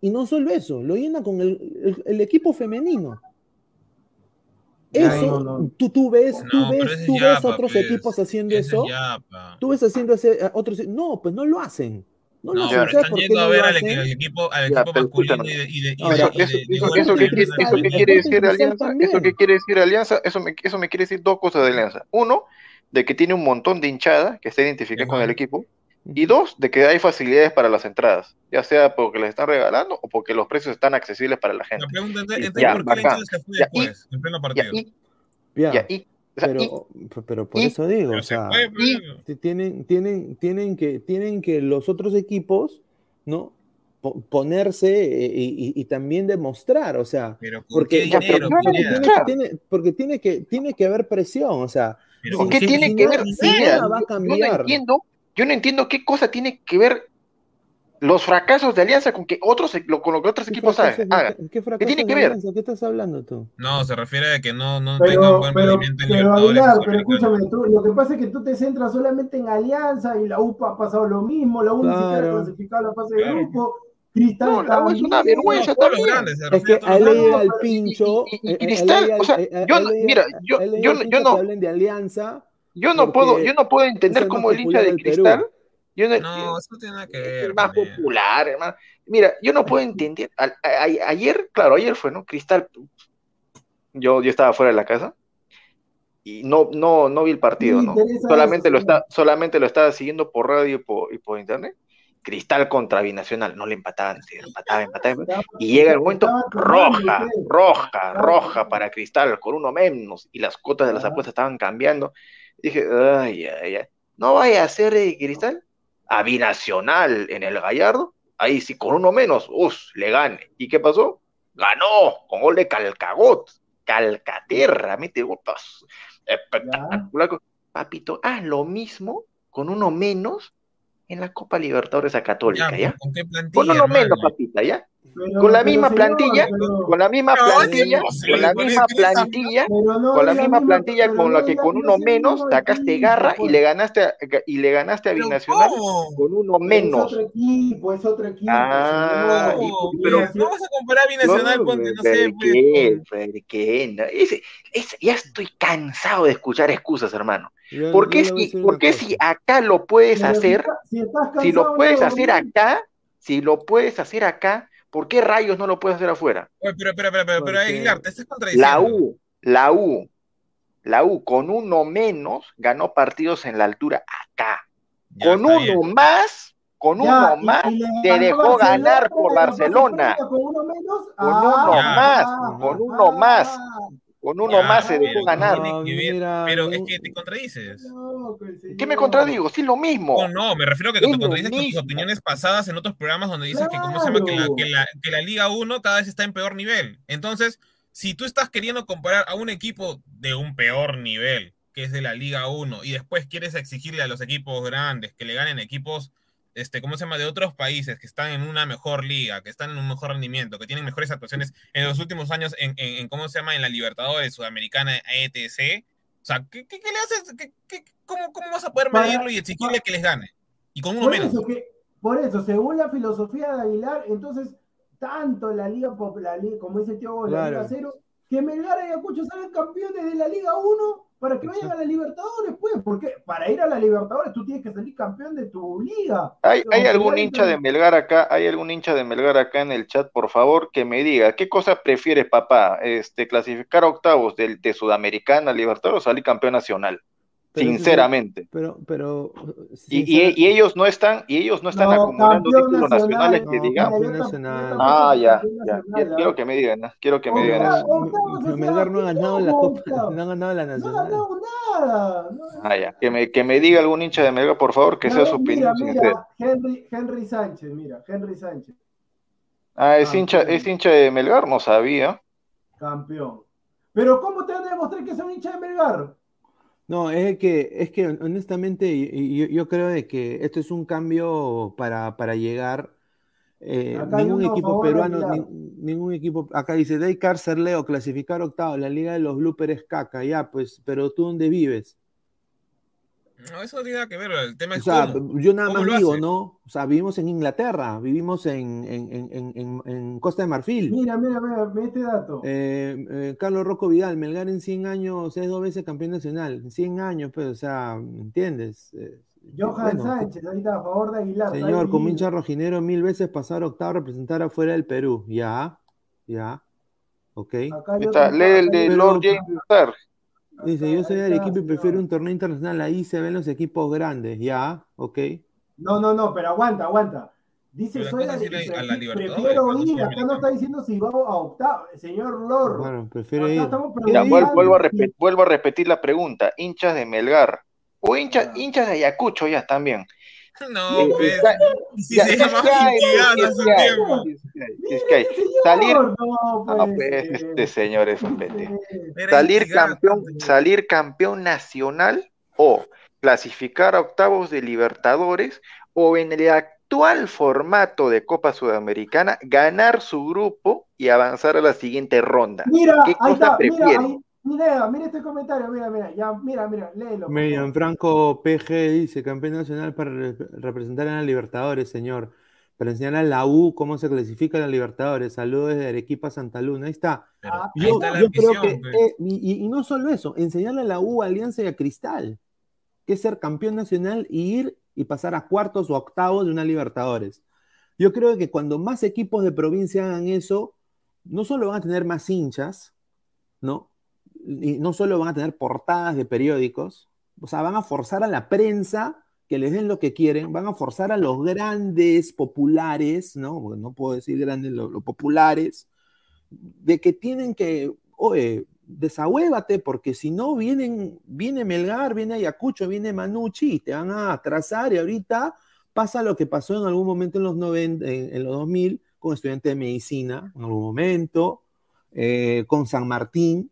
A: y no solo eso, lo llena con el, equipo femenino. Eso, Tú, tú ves, tú ves, tú ves otros pues, equipos haciendo eso. tú ves haciendo ese, otros. No, pues no lo hacen. No,
D: no, lo hacen. están yendo a ver al, equipo, al equipo masculino y de,
B: eso, que quiere decir Alianza, eso que quiere decir Alianza, eso me, eso me quiere decir dos cosas de Alianza. Uno, de que tiene un montón de hinchada que está identificada con el equipo. Y dos, de que hay facilidades para las entradas, ya sea porque les están regalando o porque los precios están accesibles para la gente. La pregunta es, ¿por qué la se fue después, en pleno partido?
A: pero, pero por eso digo, o sea, tienen, tienen, tienen, que, tienen que los otros equipos, ¿no? ponerse eh, y, también demostrar, o sea, porque, porque, tiene, que, tiene que haber presión, o sea,
B: ¿por qué tiene que haber? va a cambiar. entiendo yo no entiendo qué cosa tiene que ver los fracasos de Alianza con que otros con lo que otros equipos hagan. ¿Qué, ¿Qué, tiene que ver?
A: ¿Qué estás hablando tú?
D: No, se refiere a que no, no
C: tenga un buen pero, rendimiento en pero, Aguilar, pero escúchame, tú, lo que pasa es que tú te centras solamente en Alianza y la UPA ha pasado lo mismo, la U ni siquiera clasificado la fase de grupo. Cristal
B: no, la U es una vergüenza también.
A: Grandes, es que a ley al pincho.
B: Y, Cristal, o sea, yo, mira, yo, yo, yo no.
A: hablen de Alianza
B: yo no puedo, yo no puedo entender cómo el hincha de cristal.
D: Yo no, eso tiene que ver.
B: Es más popular, hermano. Mira, yo no puedo entender. ayer, claro, ayer fue, ¿no? Cristal. Yo, yo estaba fuera de la casa y no, no, no vi el partido, ¿no? Solamente lo, está, solamente lo estaba siguiendo por radio y por, y por internet. Cristal contra Binacional, no le empataban, empataba, empataba, y llega el momento roja, roja, roja para Cristal, con uno menos, y las cuotas de las apuestas estaban cambiando, Dije, ay, ay, ay. No vaya a ser de Cristal a Binacional en el Gallardo. Ahí sí, con uno menos, uff, le gane. ¿Y qué pasó? Ganó con gol de Calcagot. Calcaterra, mete gotas. Espectacular. Papito, haz lo mismo con uno menos en la Copa Libertadores a Católica, ¿ya? Con uno menos, papita, ¿ya? Con la misma plantilla, con la misma plantilla, con la misma plantilla, con la misma plantilla con la que con uno menos sacaste garra y le ganaste a, y le ganaste a Binacional con uno menos.
C: Es otro equipo, es otro equipo.
D: Ah, pero no vas a comparar a Binacional con no sé,
B: ¿qué? Pues, ¿qué? ya estoy cansado de escuchar excusas, hermano. ¿Por qué, si, ¿por qué si acá lo puedes hacer, si lo puedes hacer acá, si lo puedes hacer acá, ¿Por qué rayos no lo puedes hacer afuera?
D: pero, pero, pero, pero, pero Aguilar, te estás contradiciendo.
B: La U, la U, la U con uno menos ganó partidos en la altura acá. con uno más, con uno más, te dejó ganar por Barcelona. Con uno menos, con uno ah, más, con uno más. Con uno más se dejó ganar.
D: pero es que te contradices.
B: ¿Qué me contradigo? Sí, lo mismo.
D: No, no, me refiero a que te contradices con tus opiniones pasadas en otros programas donde dices que, ¿cómo se llama? Que la, que, la, que la Liga 1 cada vez está en peor nivel. Entonces, si tú estás queriendo comparar a un equipo de un peor nivel, que es de la Liga 1, y después quieres exigirle a los equipos grandes que le ganen equipos, este, ¿cómo se llama?, de otros países que están en una mejor liga, que están en un mejor rendimiento, que tienen mejores actuaciones en los últimos años en, en, ¿cómo se llama?, en la Libertadores Sudamericana, ETC. O sea, ¿qué, qué, le haces? ¿Qué, cómo, cómo, vas a poder medirlo y exigirle que les gane? Y con uno menos.
C: por eso, según la filosofía de Aguilar, entonces tanto la Liga, la como dice el tío, la Liga Cero, que Melgar y Ayacucho salgan campeones de la Liga 1 para que vayan a la Libertadores, pues, porque para ir a la Libertadores tú tienes que salir campeón de tu liga.
B: ¿Hay, ¿hay algún hincha de Melgar acá? ¿Hay algún hincha de Melgar acá en el chat, por favor, que me diga qué cosa prefieres, papá? Este, clasificar a octavos de, de Sudamericana, Libertadores o salir campeón nacional? Sinceramente.
A: pero, pero
B: y, ellos no están, y ellos no están acumulando títulos nacionales que digamos. Ah, ya, ya. Quiero que me digan, quiero que me digan eso.
A: Melgar no ha ganado la Copa, no ha ganado la Nacional. No ha
B: nada. Ah, ya. Que me, que me diga algún hincha de Melgar, por favor, que sea su opinión.
C: Henry, Henry Sánchez, mira, Henry Sánchez.
B: Ah, es hincha, es hincha de Melgar, no sabía.
C: Campeón. Pero ¿cómo te van a demostrar que es un hincha de Melgar?
A: No, es que, es que honestamente yo, yo creo de que esto es un cambio para, para llegar. Eh, ningún equipo peruano, ningún equipo, acá dice, Day Cárcer Leo, clasificar octavo, la liga de los bloopers caca, ya, pues, pero tú dónde vives?
D: No, eso no tiene nada que ver, el tema es o sea,
A: Yo nada más digo, ¿no? O sea, vivimos en Inglaterra, vivimos en, en, en, en Costa de Marfil.
C: Mira, mira, mira, este dato.
A: Eh, eh, Carlos Rocco Vidal, Melgar en 100 años es dos veces campeón nacional. En 100 años, pues, o sea, ¿entiendes?
C: Eh, Johan Sánchez, ahorita a favor de Aguilar.
A: Señor, como hincha rojinero, mil veces pasar octavo, representar afuera del Perú. Ya, ya. Ok.
B: Está, lee el de Lord James
A: Dice, yo soy del equipo y prefiero un torneo internacional, ahí se ven los equipos grandes, ya, ok.
C: No, no, no, pero aguanta, aguanta. Dice, soy la, a la prefiero ir, acá no está diciendo si va a octavo, señor Lord.
A: Bueno, prefiero ir.
B: vuelvo, a repetir, vuelvo a repetir la pregunta, hinchas de Melgar, o hinchas, hinchas de Ayacucho ya también. <laughs>
D: No, pues. Si se llama
B: Salir. No, pues, este señor es un Salir campeón, salir campeón nacional o clasificar a octavos de Libertadores o en el actual formato de Copa Sudamericana ganar su grupo y avanzar a la siguiente ronda.
C: Mira, ¿Qué cosa prefiere? Mira, mira este comentario, mira, mira, ya, mira, mira, léelo.
A: Miriam Franco PG dice, campeón nacional para representar a la Libertadores, señor. Para enseñar a la U cómo se clasifica a la Libertadores. Saludos desde Arequipa, Santa Luna. Ahí está. yo, creo que, eh, y, no solo eso, enseñarle a la U, Alianza y a Cristal, que es ser campeón nacional y ir y pasar a cuartos o octavos de una Libertadores. Yo creo que cuando más equipos de provincia hagan eso, no solo van a tener más hinchas, ¿no? Y no solo van a tener portadas de periódicos, o sea, van a forzar a la prensa que les den lo que quieren, van a forzar a los grandes populares, ¿no? no puedo decir grandes, los populares, de que tienen que, oye, porque si no vienen, viene Melgar, viene Ayacucho, viene Manucci, y te van a atrasar, y ahorita pasa lo que pasó en algún momento en los 90, en, los 2000, con estudiantes de medicina, en algún momento, eh, con San Martín,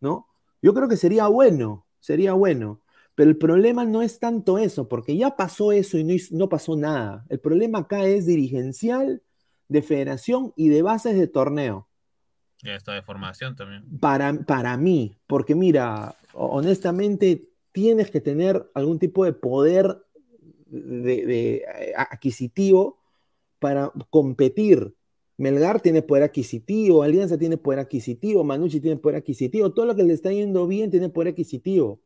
A: ¿no? Yo creo que sería bueno, sería bueno. Pero el problema no es tanto eso, porque ya pasó eso y no, pasó nada. El problema acá es dirigencial, de federación y de bases de torneo.
D: Y esto de formación también.
A: Para, para mí, porque mira, honestamente tienes que tener algún tipo de poder de, eh, adquisitivo para competir Melgar tiene poder adquisitivo, Alianza tiene poder adquisitivo, Manucci tiene poder adquisitivo, todo lo que le está yendo bien tiene poder adquisitivo,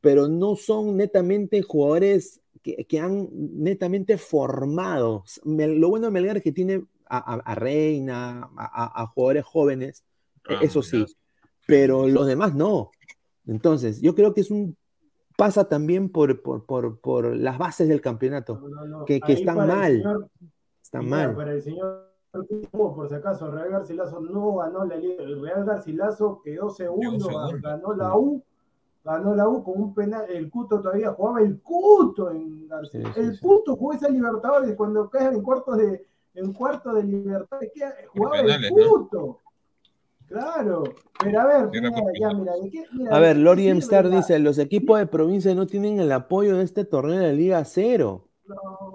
A: pero no son netamente jugadores que, han netamente formado. Lo bueno de Melgar es que tiene a, Reina, a, jugadores jóvenes, ah, eso sí, pero los demás no. Entonces, yo creo que es un pasa también por, por, las bases del campeonato, que, están mal. están mal.
C: Para el señor por si acaso, Real Garcilaso no ganó la Liga. El Real Garcilaso quedó segundo, ganó la U, ganó la U con un penal. El Cuto todavía jugaba el Cuto en García. el Cuto jugó esa Libertadores cuando caen en cuartos de, en cuartos de Libertadores, jugaba el Cuto. Claro, pero a ver, mira, ya,
A: mira, a ver, Lori Star dice, los equipos de provincia no tienen el apoyo de este torneo de la Liga Cero. No.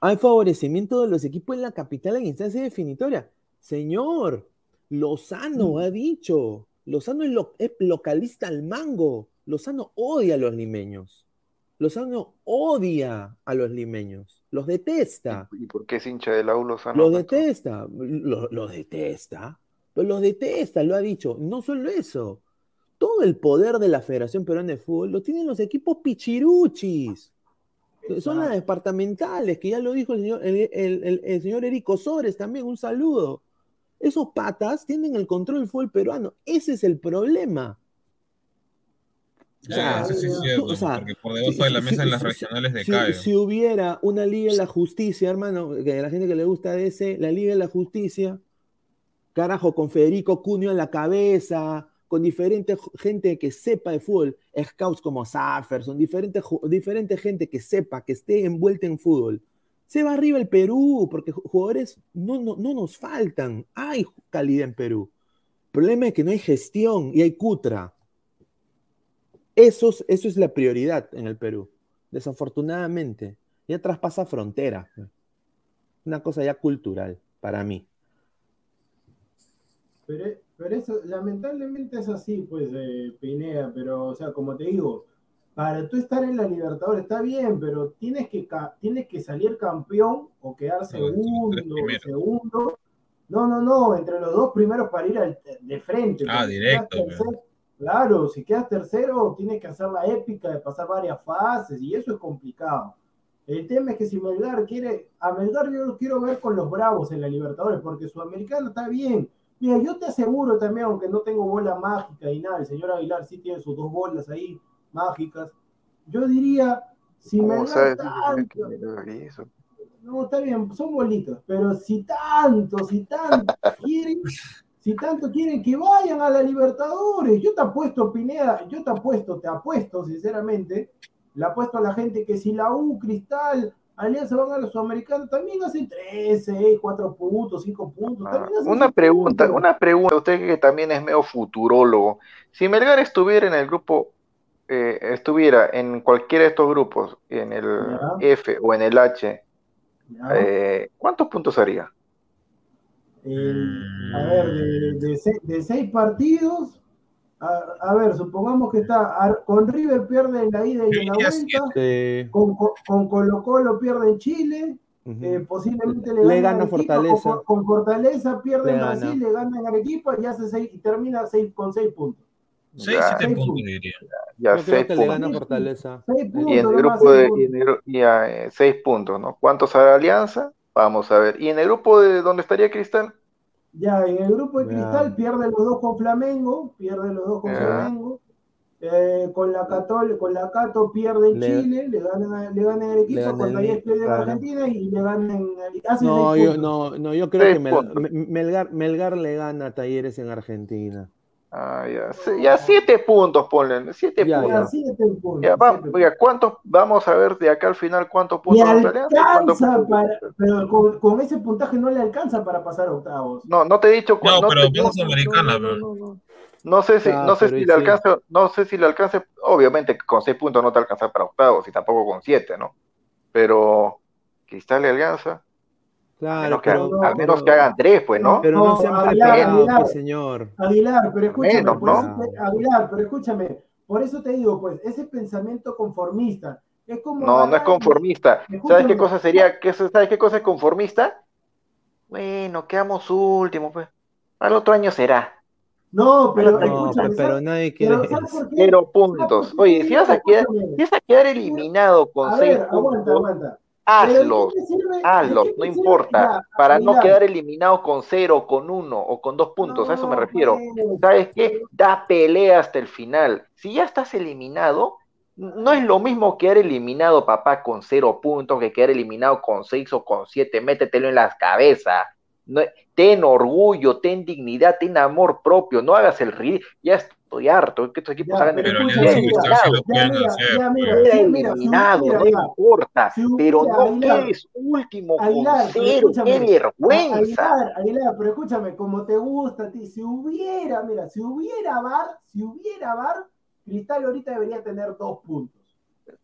A: Hay favorecimiento de los equipos en la capital en instancia definitoria. Señor, Lozano mm. ha dicho, Lozano es, localista al mango. Lozano odia a los limeños. Lozano odia a los limeños. Los detesta.
B: ¿Y por qué es hincha de la U Lozano?
A: Los detesta. Los detesta. Pero los detesta, lo ha dicho. No solo eso. Todo el poder de la Federación Peruana de Fútbol lo tienen los equipos pichiruchis. Son las departamentales, que ya lo dijo el señor, el, señor Erico Sores también, un saludo. Esos patas tienen el control fútbol peruano. Ese es el problema.
D: O sea, sí, sí, porque por debajo de la mesa en las regionales de
A: si, si, hubiera una Liga de la Justicia, hermano, que la gente que le gusta ese, la Liga de la Justicia, carajo, con Federico Cunio en la cabeza, con diferente gente que sepa de fútbol, scouts como Safferson, diferente, diferente gente que sepa, que esté envuelta en fútbol. Se va arriba el Perú, porque jugadores no, no, no nos faltan. Hay calidad en Perú. El problema es que no hay gestión y hay cutra. Eso, eso es la prioridad en el Perú. Desafortunadamente, ya traspasa frontera. Una cosa ya cultural para mí.
C: Pero, pero eso, lamentablemente es así, pues, eh, Pinea, pero, o sea, como te digo, para tú estar en la Libertadores está bien, pero tienes que, tienes que salir campeón o quedar segundo, segundo. No, no, no, entre los dos primeros para ir de frente.
D: Ah, directo.
C: claro, si quedas tercero, tienes que hacer la épica de pasar varias fases y eso es complicado. El tema es que si Melgar quiere, a Melgar yo lo quiero ver con los bravos en la Libertadores, porque su americano está bien, Mira, yo te aseguro también, aunque no tengo bola mágica y nada, el señor Aguilar sí tiene sus dos bolas ahí mágicas. Yo diría, si me tanto, no, está bien, son bolitas, pero si tanto, si tanto <laughs> quieren, si tanto quieren que vayan a la Libertadores, yo te apuesto, Pineda, yo te apuesto, te apuesto, sinceramente, le apuesto a la gente que si la U Cristal Alianza van a los sudamericanos, también hacen 3, 6, 4 puntos, 5 puntos. Ah,
B: una pregunta, una pregunta, usted que también es medio futurólogo. Si Melgar estuviera en el grupo, eh, estuviera en cualquiera de estos grupos, en el F o en el H, eh, ¿cuántos puntos haría?
C: a ver, de 6 partidos, a, ver, supongamos que está con River pierde en la ida y en la vuelta, con, con, Colo Colo pierde en Chile, eh, posiblemente le,
A: gana Fortaleza.
C: Con, Fortaleza pierde en Brasil, le gana en Arequipa y, hace seis, y termina seis, con 6 puntos.
D: 6, 7 puntos, diría.
B: Ya, 6 puntos. Le gana Fortaleza. y en el grupo de 6 eh, puntos, ¿no? ¿Cuántos hará Alianza? Vamos a ver. ¿Y en el grupo de donde estaría Cristal?
C: Ya, en el grupo de Cristal pierde los dos con Flamengo, pierde los dos con Flamengo. Eh, con la Catol, con la Cato pierde en Chile, le ganan, le ganan el equipo, cuando ahí pierde en Argentina y le ganan en
A: no, yo, no, no, yo creo que Melgar, Melgar le gana a Talleres en Argentina.
B: Ah, ya, ya siete puntos, ponle, siete ya, puntos. Ya, puntos. Ya, va, oiga, ¿cuántos? Vamos a ver de acá al final cuántos puntos
C: le alcanza para, pero con, con, ese puntaje no le alcanza para pasar octavos.
B: No, no te he dicho
D: No, no pero vamos americana, no,
B: no, no, sé si, no sé si le alcanza, no sé si le alcanza, obviamente con seis puntos no te alcanza para octavos y tampoco con siete, ¿no? Pero Cristal le alcanza. Claro, pero, al menos que hagan tres, pues, ¿no?
A: Pero no, sean Aguilar, señor.
C: Aguilar, pero escúchame, Aguilar, pero escúchame, por eso te digo, pues, ese pensamiento conformista. Es como
B: no, no es conformista. ¿Sabes qué cosa sería? Qué, ¿Sabes qué cosa es conformista? Bueno, quedamos últimos, pues. Al otro año será.
C: No, pero, escúchame,
A: pero nadie quiere.
B: Cero puntos. Oye, si vas, a quedar, si vas a quedar eliminado con a seis ver, puntos. Aguanta, aguanta hazlos, hazlos, no importa, para no quedar eliminado con cero, con uno o con dos puntos, a eso me refiero. ¿Sabes qué? Da pelea hasta el final. Si ya estás eliminado, no es lo mismo quedar eliminado, papá, con cero puntos que quedar eliminado con seis o con siete, métetelo en la cabeza. ten orgullo, ten dignidad, ten amor propio, no hagas el ridículo. Ya estoy harto que estos equipos hagan el ridículo. eliminado, no importa, pero no quedes último con cero, qué vergüenza.
C: Aguilar, pero escúchame, como te gusta a ti, si hubiera, mira, si hubiera bar, si hubiera bar, Cristal ahorita debería tener dos puntos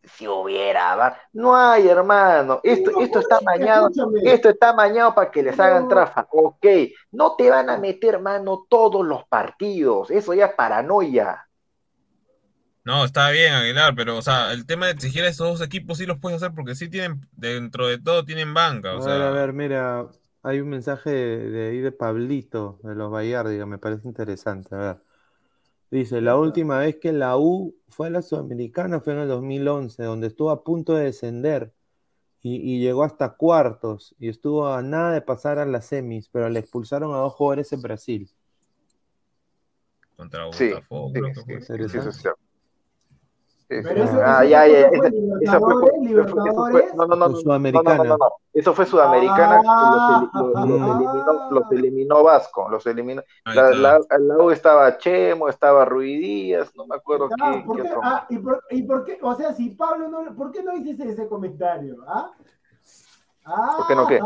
B: si hubiera, no hay, hermano. Esto, esto está mañado, esto está mañado para que les hagan trafa. Ok, no te van a meter mano todos los partidos. Eso ya es paranoia.
D: No, está bien, Aguilar, pero, o sea, el tema de exigir a esos dos equipos sí los puedes hacer porque sí tienen, dentro de todo, tienen banca. O a,
A: ver, a ver, mira, hay un mensaje de, ahí de Pablito, de los Bayardiga, me parece interesante. A ver. Dice, la última vez que la U fue a la Sudamericana fue en el 2011, donde estuvo a punto de descender y, llegó hasta cuartos y estuvo a nada de pasar a las semis, pero le expulsaron a dos jugadores en Brasil.
D: Contra Botafogo, sí,
B: sí, sí, sí, ah, ya, ya, eso fue, no, no, no, Sudamericana. No, no, no, eso fue Sudamericana, ah, los, eliminó, los eliminó Vasco, los eliminó, la, la, la, U estaba Chemo, estaba Ruidías, no me acuerdo
C: ah, ¿por qué, ah, ¿y, por, ¿y por qué? O sea, si Pablo no, ¿por qué no hiciste ese comentario? ¿Ah?
B: ah ¿Por qué no qué?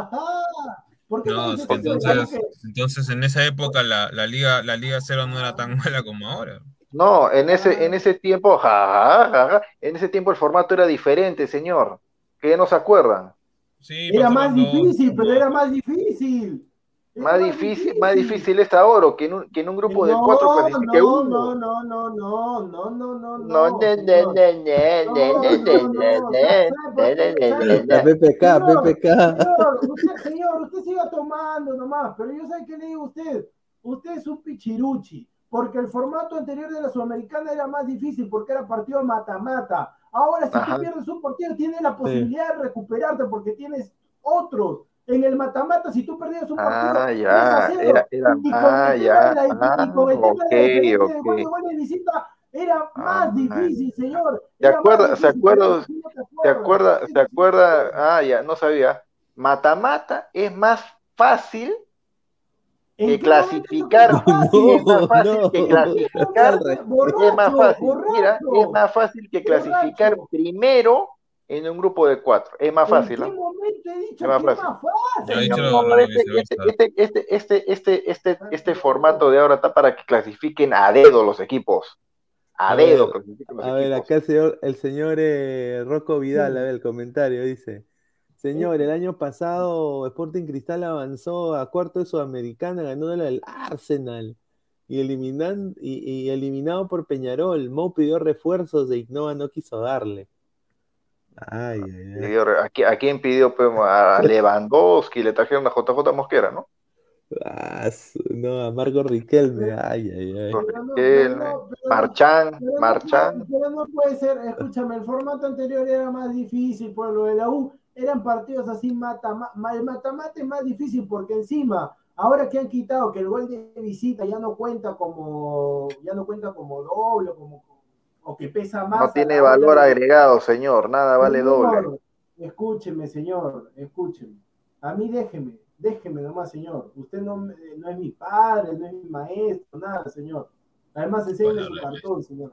D: ¿Por qué no, no entonces, entonces en esa época la, la liga la liga cero no era tan <laughs> mala como ahora.
B: No, en ese, en ese tiempo, ja, en ese tiempo el formato era diferente, señor. Que no se acuerdan.
C: Sí, era más difícil, pero era más difícil.
B: más difícil, más difícil es ahora que en un, que en un grupo de cuatro
C: no, uno. No, no, no, no, no, no, no, no.
A: PPK, PPK.
C: Usted, señor, usted siga tomando nomás, pero yo sé que le digo a usted, usted es un pichiruchi porque el formato anterior de la Sudamericana era más difícil, porque era partido mata-mata. Ahora, si tú pierdes un partido, tienes la posibilidad de recuperarte, porque tienes otros. En el mata-mata, si tú perdías un partido,
B: ah, ya, era, era, y con ah, ya,
C: la, ah, y con el tema okay, de, okay. de visita, era más ah, difícil, señor.
B: ¿Se acuerda? ¿Se acuerda? ¿Se acuerda? ¿Se acuerda? Ah, ya, no sabía. Mata-mata es más fácil que clasificar es más fácil que clasificar es más fácil mira es más fácil que clasificar primero en un grupo de cuatro es más fácil es más fácil. este, este, este, este, este, este formato de ahora está para que clasifiquen a dedo los equipos. A, dedo
A: a ver acá el señor el señor eh, Rocco Vidal a ver el comentario dice Señor, el año pasado Sporting Cristal avanzó a cuarto de Sudamericana, ganó el Arsenal y, eliminando, y, eliminado por Peñarol. Mo pidió refuerzos de Ignova no quiso darle. Ay, ay,
B: ay. ¿A, quién pidió? Pues, a Lewandowski, le trajeron a JJ Mosquera, ¿no?
A: Ah, no, a Marco Riquelme, ay, ay, ay.
B: Riquelme, Marchán, Marchán.
C: Pero no puede ser, escúchame, el formato anterior era más difícil por lo de la U eran partidos así mata, el mata-mata es más difícil porque encima, ahora que han quitado que el gol de visita ya no cuenta como, ya no cuenta como doble, como, o que pesa más.
B: No tiene valor agregado, señor, nada vale doble.
C: Escúcheme, señor, escúcheme. A mí déjeme, déjeme nomás, señor. Usted no, no es mi padre, no es mi maestro, nada, señor. Además, enseña su cartón, señor.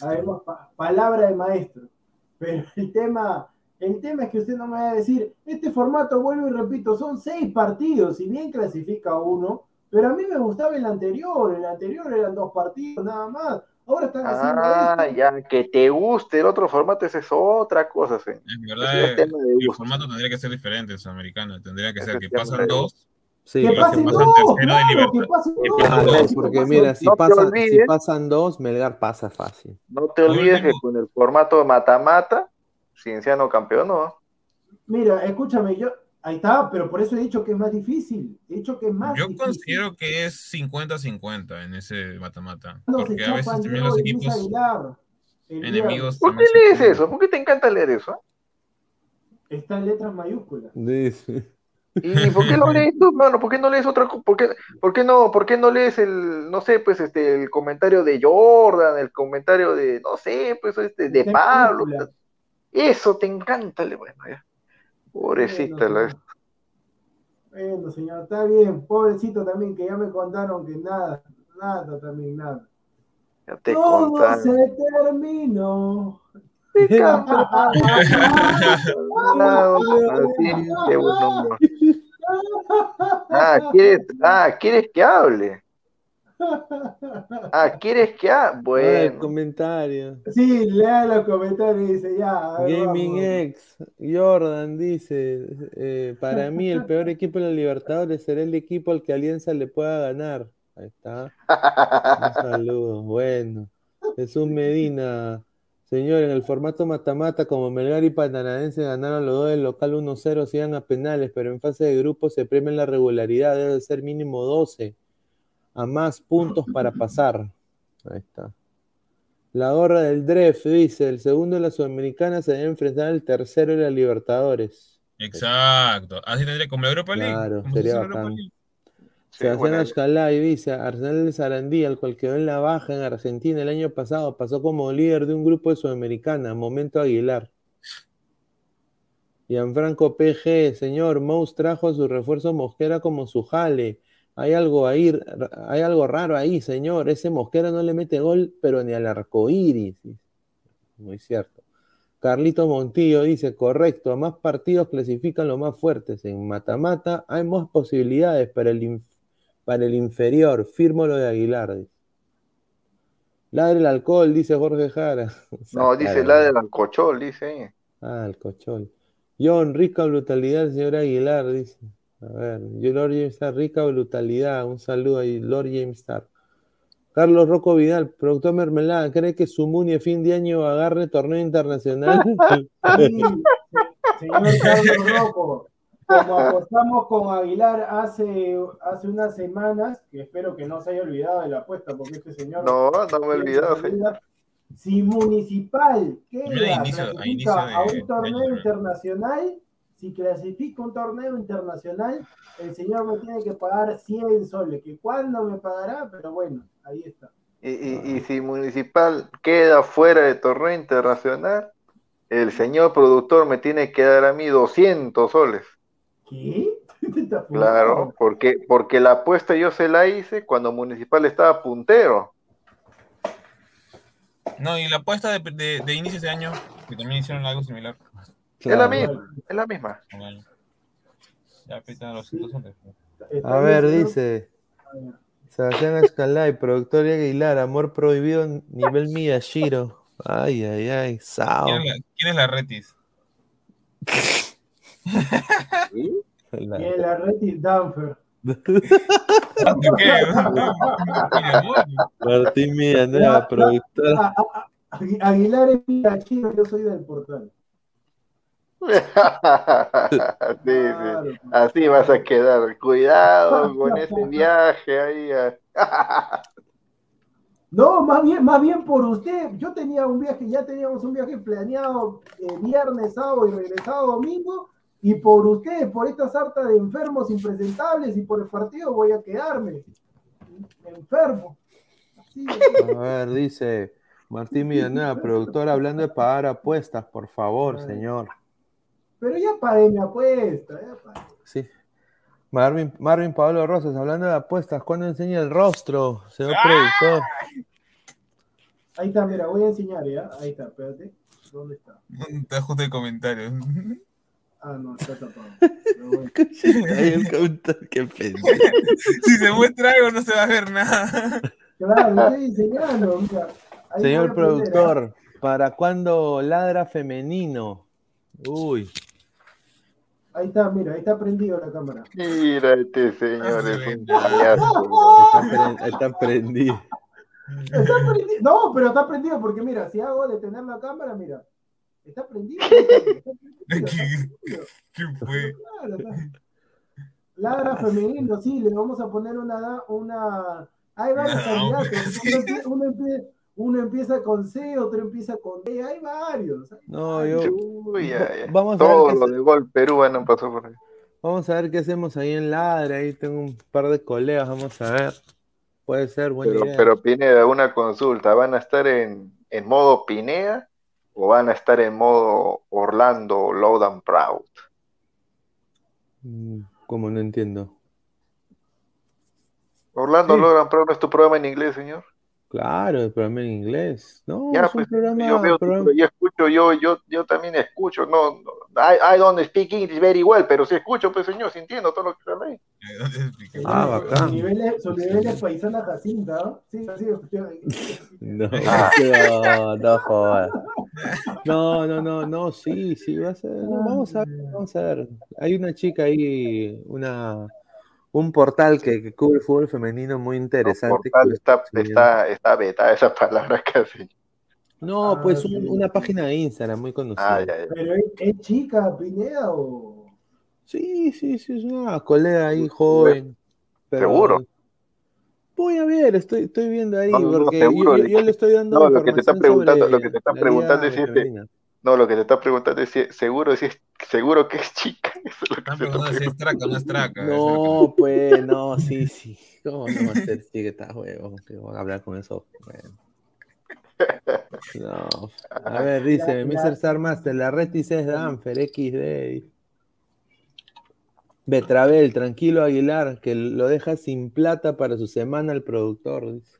C: Además, palabra de maestro. Pero el tema, el tema es que usted no me va a decir, este formato, vuelvo y repito, son seis partidos, si bien clasifica uno, pero a mí me gustaba el anterior, el anterior eran dos partidos nada más. Ahora están haciendo
B: Ah, ya, que te guste el otro formato, esa es otra cosa, sí.
D: En verdad, el, el formato tendría que ser diferente, sudamericano, tendría que ser que pasan dos.
C: Sí, que pasen dos, claro, que pasen
A: dos. Porque mira, si, pasan, si pasan dos, Melgar pasa fácil.
B: No te olvides que con el formato mata-mata, Cienciano campeón, ¿no?
C: Mira, escúchame, yo, ahí está, pero por eso he dicho que es más difícil. He dicho que es más
D: Yo considero que es 50-50 en ese mata-mata. porque a veces también los equipos enemigos.
B: ¿Por qué lees eso? ¿Por qué te encanta leer eso?
C: Está en letras mayúsculas.
B: ¿Y por qué lo lees tú, mano? ¿Por qué no lees otra por qué, por qué no, por qué no lees el, no sé, pues este, el comentario de Jordan, el comentario de, no sé, pues este, de Pablo? Eso te encanta, bueno, ya. Pobrecita la
C: Bueno, señor, está bien. Pobrecito también, que ya me contaron que nada, nada también, nada.
B: Ya te Todo
C: se terminó.
B: ah, ¿quieres, ah, ¿quieres que hable? Ah, ¿quieres que hable? Bueno.
A: comentario.
C: Sí, lea los comentarios y dice ya.
A: Gaming X, Jordan dice: eh, Para mí, el peor equipo de la Libertadores será el equipo al que Alianza le pueda ganar. Ahí está. Un saludo. Bueno. Jesús Medina. Señor, en el formato mata-mata, como Melgar y Pananadense ganaron los dos del local 1-0, sigan a penales, pero en fase de grupo se premia la regularidad, debe ser mínimo 12 a más puntos para pasar. Ahí está. La gorra del DREF dice, el segundo de la Sudamericana se debe enfrentar al tercero de la Libertadores.
D: Exacto. Así tendría como la Europa League.
A: Claro, sería bacán. Sebastián Ashkalay dice, Arsenal de Sarandí, al cual quedó en la baja en Argentina el año pasado, pasó como líder de un grupo de Sudamericana, Momento Aguilar. Gianfranco PG, señor, Mouse trajo a su refuerzo Mosquera como su jale. Hay algo ahí, hay algo raro ahí, señor. Ese Mosquera no le mete gol, pero ni al arco iris. Muy cierto. Carlito Montillo dice, correcto, a más partidos clasifican los más fuertes. En mata-mata hay más posibilidades para el para el inferior, firmo lo de Aguilar. Ladre el alcohol, dice Jorge Jara. <laughs>
B: No, dice ladre el alcochol, dice.
A: Ah, el cochol. John, rica brutalidad, señor Aguilar, dice. A ver, yo Lord James Star, rica brutalidad. Un saludo ahí, Lord James Star. Carlos Rocco Vidal, productor Mermelada, ¿cree que su Muni a fin de año agarre torneo internacional? <laughs>
C: señor Carlos Rocco, como apostamos con Aguilar hace, hace unas semanas, que espero que no se haya olvidado de la apuesta, porque este señor.
B: No, no me he olvidado.
C: Si Municipal queda, clasifica a un torneo internacional, si clasifica un torneo internacional, el señor me tiene que pagar 100 soles, que cuándo me pagará, pero bueno, ahí está.
B: Y, y, y si Municipal queda fuera de torneo internacional, el señor productor me tiene que dar a mí 200 soles.
C: ¿Qué? <laughs>
B: Claro, porque, porque la apuesta yo se la hice cuando Municipal estaba puntero.
D: No, y la apuesta de, de, de inicio de año, que también hicieron algo similar.
B: Es la misma, es la misma.
A: A ver, dice Sebastián Escalay, productor de Aguilar, amor prohibido nivel Miyashiro. Ay, ay, ay, Sao.
D: ¿Quién, es la, ¿Quién es la Retis?
C: ¿Sí? <laughs> La... Y el Arretis Danfer. <laughs>
D: ¿Qué?
A: Martín Millanera, productor.
C: Aguilar es mi chino, yo soy del portal. <laughs>
B: sí, sí. Así vas a quedar. Cuidado <laughs> con ese viaje ahí. <laughs>
C: No, más bien, más bien por usted. Yo tenía un viaje, ya teníamos un viaje planeado eh, viernes, sábado y regresado domingo y por ustedes, por esta sarta de enfermos impresentables y por el partido voy a quedarme enfermo.
A: a ver, dice Martín Villanueva, productor, hablando de pagar apuestas, por favor, señor.
C: Pero ya pagué mi apuesta,
A: Sí. Marvin, Marvin Pablo Rosas, hablando de apuestas, ¿cuándo enseña el rostro, señor productor?
C: Ahí está, mira, voy a enseñar ya. Ahí está, espérate. ¿Dónde está?
D: Te ajuste el comentario.
C: Ah, no, está tapado.
A: Ahí el counter, qué pendejo. <laughs>
D: si se muestra algo, no se va a ver nada.
C: Claro, estoy enseñando. Mira,
A: Señor productor, ¿para cuándo ladra femenino? Uy.
C: Ahí está, mira, ahí está prendido la cámara.
B: Mira, este señor es un
A: payaso. <laughs> Está prendido.
C: Está prendido. No, pero está prendido porque mira, si hago detener la cámara, mira, Está prendido.
D: ¿Qué <laughs> fue?
C: Ladra femenino, sí, le vamos a poner una. una... Hay varios candidatos. Uno, empieza, uno, empieza, con C, otro empieza con D, hay varios.
A: no, yo.
B: Uy, Vamos a Todo ver lo de gol Perú no pasó por ahí.
A: Vamos a ver qué hacemos ahí en Ladra. Ahí tengo un par de colegas, vamos a ver. Puede ser buena
B: pero,
A: idea.
B: Pero Pineda, una consulta. ¿Van a estar en, en modo Pinea o van a estar en modo Orlando Loud and Proud?
A: Mm, Como no entiendo.
B: Orlando Logan Pro es tu programa en inglés, señor.
A: Claro, el programa en inglés. No, es un pues, programa,
B: yo, veo, yo escucho, yo, yo, yo también escucho. No, I, I, don't speak English very well, pero sí escucho, pues señor, sí entiendo todo lo que ahí.
C: Ah, bacán. Su nivel, su nivel es paisana Jacinta, ¿no? Sí, así <laughs>
A: No, no, no, joder. No, no, no, no, sí, sí, va a ser. vamos a ver, vamos a ver. Hay una chica ahí, una un portal que, cubre el fútbol femenino muy interesante.
B: está, está, está beta esa palabra <laughs> casi.
A: No, ah, pues una página de Instagram muy conocida. Ah,
C: ¿Pero es, chica, Pineda o...?
A: Sí, sí, sí, es una colega ahí joven.
B: ¿Seguro?
A: Voy a ver, estoy, estoy viendo ahí, porque yo, le estoy dando.
B: No, lo que te está preguntando, lo que te está preguntando es si no, lo que te está preguntando es si seguro, si es, seguro que es chica. <laughs> Eso es lo que
D: no, si es traca, no es traca.
A: No, pues, no, <laughs> sí, sí. ¿Cómo no va a ser chica juego? Que voy a hablar con eso. <laughs> No. A ver, dice Mr. Sarmaster, la Retis es Danfer, XD. Betravel, tranquilo Aguilar, que lo deja sin plata para su semana el productor. Dice.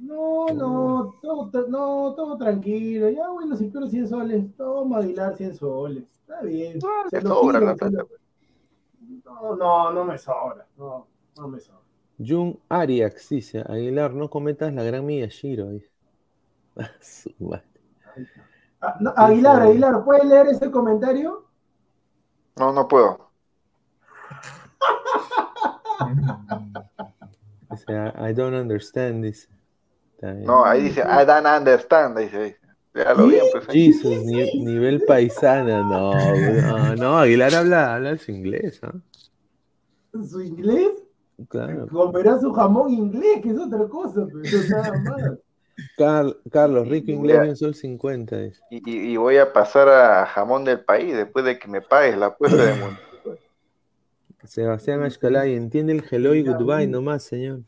C: No, no, todo, no, todo tranquilo. Ya, bueno, si quiero 100 soles, toma Aguilar 100 soles. Está bien. No, no, no, no me sobra. No, no me sobra.
A: Jun Ariax dice: Aguilar, no cometas la gran Miyashiro. <laughs>
C: Ah, Aguilar, Aguilar, ¿puedes leer ese comentario?
B: No, no puedo. <laughs>
A: I don't understand
B: No, ahí dice, I don't understand, dice. lo bien, pues.
A: Jesus, nivel paisana, no, no, no, Aguilar habla, habla su inglés, ¿ah?
C: ¿Su inglés?
A: Claro.
C: Comerá su jamón inglés, que es otra cosa, pero nada
A: más. <laughs> Carlos, rico inglés en Sol 50.
B: Y, y, voy a pasar a jamón del país después de que me pagues la apuesta de mundo.
A: Sebastián Ashkalay, entiende el hello y goodbye nomás, señor.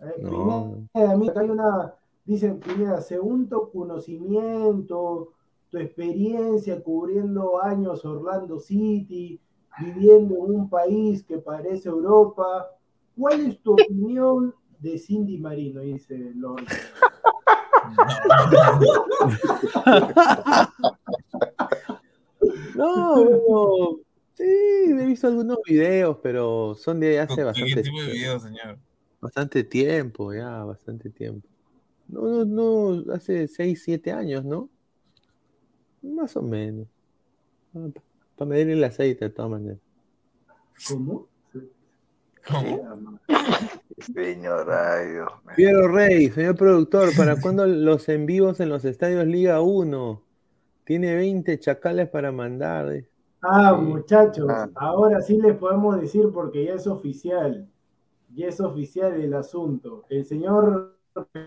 C: Eh, no. hay una, dicen, primera, según tu conocimiento, tu experiencia cubriendo años Orlando City, viviendo en un país que parece Europa, ¿cuál es tu opinión de Cindy Marino? Dice Lord.
A: no, <laughs> no, sí, he visto algunos videos, pero son de hace bastante
D: ¿Qué tipo de videos, señor?
A: Bastante tiempo, ya, bastante tiempo. No, no, no, hace 6, 7 años, ¿no? Más o menos. Ah, Para medir el aceite, de todas maneras.
C: ¿Cómo?
B: ¿Cómo? Señor, ay Dios
A: Piero Rey, señor productor, ¿para cuándo los en vivos en los estadios Liga 1? Tiene 20 chacales para mandar.
C: Ah, muchachos, ah. ahora sí les podemos decir porque ya es oficial y es oficial el asunto. El señor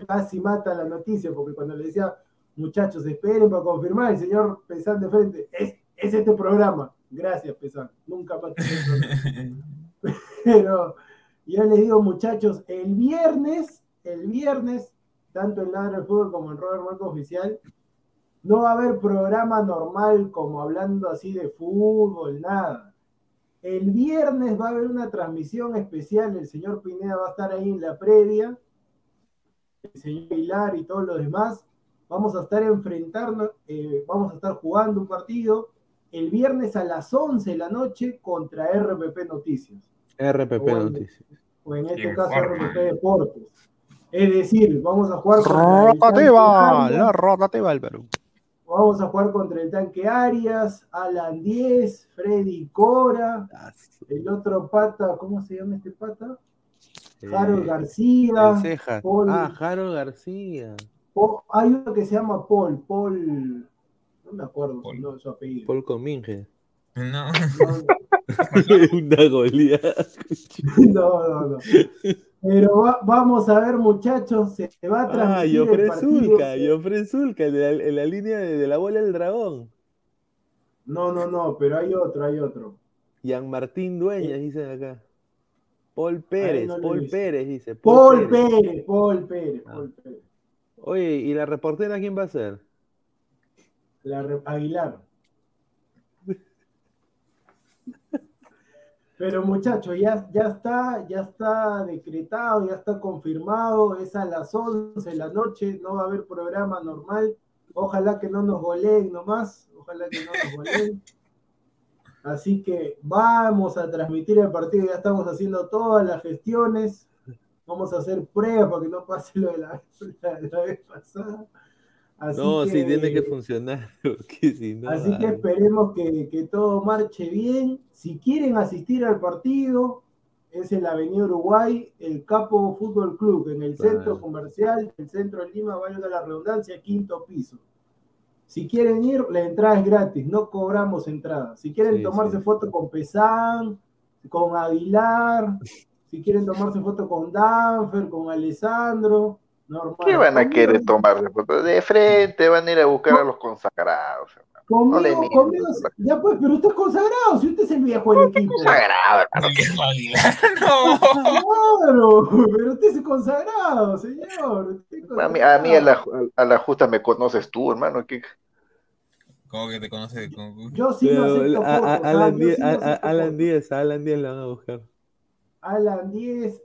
C: casi mata la noticia porque cuando le decía, muchachos, esperen para confirmar, el señor Pesán de frente, es, es este programa. Gracias, Pesán. Nunca más <laughs> Pero yo les digo, muchachos, el viernes, el viernes, tanto en Ladra del Fútbol como en Robert Marco Oficial, no va a haber programa normal como hablando así de fútbol, nada el viernes va a haber una transmisión especial, el señor Pineda va a estar ahí en la previa, el señor Pilar y todos los demás. Vamos a estar enfrentando, eh, vamos a estar jugando un partido el viernes a las 11 de la noche contra RPP Noticias.
A: RPP Noticias.
C: O en este caso RPP Deportes. Es decir, vamos a jugar
A: contra rotativa, la rotativa del Perú.
C: Vamos a jugar contra el tanque Arias, Alan 10, Freddy Cora, el otro pata, ¿cómo se llama este pata? Harold eh, García.
A: ah, Harold García.
C: hay uno que se llama Paul, Paul, no me acuerdo su apellido.
A: Paul Cominge.
D: No. <laughs> <laughs>
A: Una goleada. <laughs>
C: no, no, no. Pero vamos a ver, muchachos, se va a ah, transmitir. Ah,
A: Jofre Zulca, Jofre Zulca, en la, línea de, la bola del dragón.
C: No, no, no, pero hay otro, hay otro.
A: Yan Martín Dueñas, eh. dice acá. Paul Pérez, Paul Pérez, dice.
C: Paul, Pérez. Paul Pérez, ah. Paul Pérez.
A: Oye, ¿y la reportera quién va a ser?
C: La Aguilar. <laughs> Pero muchachos, ya, ya está, ya está decretado, ya está confirmado, es a las 11 de la noche, no va a haber programa normal. Ojalá que no nos goleen nomás, ojalá que no nos goleen. Así que vamos a transmitir el partido, ya estamos haciendo todas las gestiones, vamos a hacer pruebas para que no pase lo de la, <laughs> vez pasada.
A: No, sí tiene que funcionar. <laughs>
C: así que esperemos que, todo marche bien. Si quieren asistir al partido, es en la Avenida Uruguay, el Capo Fútbol Club, en el centro comercial, el centro de Lima, valga la redundancia, quinto piso. Si quieren ir, la entrada es gratis, no cobramos entrada. Si quieren tomarse foto con Pesán, con Aguilar, si quieren tomarse foto con Danfer, con Alessandro, normal.
B: ¿Qué van a querer tomarse? De frente van a ir a buscar a los consagrados.
C: Conmigo, conmigo, ya pues, pero usted es consagrado, si usted es el viejo del equipo.
B: Consagrado, hermano. <laughs> No.
C: Claro, pero usted es consagrado, señor.
B: A mí, a, mí a, la, a la justa me conoces tú, hermano. ¿Qué?
D: ¿Cómo que te conoces?
C: Yo sí no acepto a,
A: a, Alan, 10, Alan 10, Alan 10 la van a buscar.
C: Alan 10.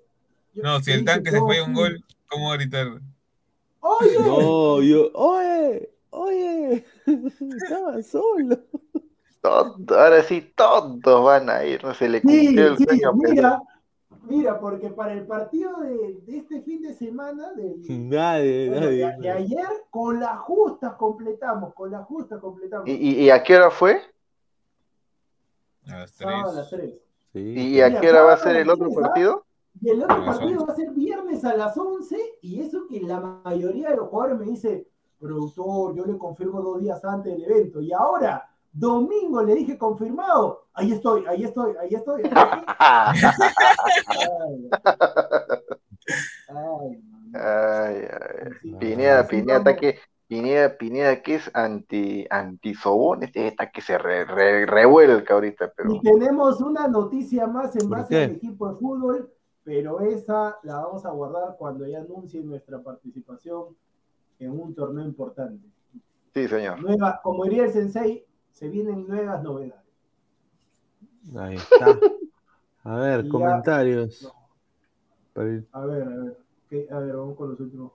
D: No, si el tanque se fue un gol, ¿cómo gritar?
C: ¡Oye!
A: No, yo, ¡oye! ¡Oye! <laughs> Estaba solo.
B: Todo, ahora sí, todos van a ir, no se le cumplió el sueño.
C: Mira, Mira, porque para el partido de, este fin de semana, de, <laughs>
A: nadie, nadie,
C: de, ayer, con las justas completamos, con las justas completamos.
B: ¿Y, a qué hora fue?
D: A las 3. a
C: las 3.
B: ¿Y a qué hora va a ser el otro partido?
C: Y el otro partido va a ser viernes a las 11, y eso que la mayoría de los jugadores me dice, productor, yo le confirmo dos días antes del evento, y ahora Domingo le dije confirmado. Ahí estoy, ahí estoy, ahí estoy. <laughs> ay,
B: ay, ay. Pineda, Pineda, que Pineda, Pineda, que es anti, anti sobón, este está que se re, revuelca ahorita. Pero...
C: Y tenemos una noticia más en base al equipo de fútbol, pero esa la vamos a guardar cuando ya anuncie nuestra participación en un torneo importante.
B: Sí, señor.
C: Nueva, como diría el sensei, se vienen nuevas novedades.
A: Ahí está. A ver, <laughs> comentarios.
C: A ver, a ver. A ver, vamos con los últimos.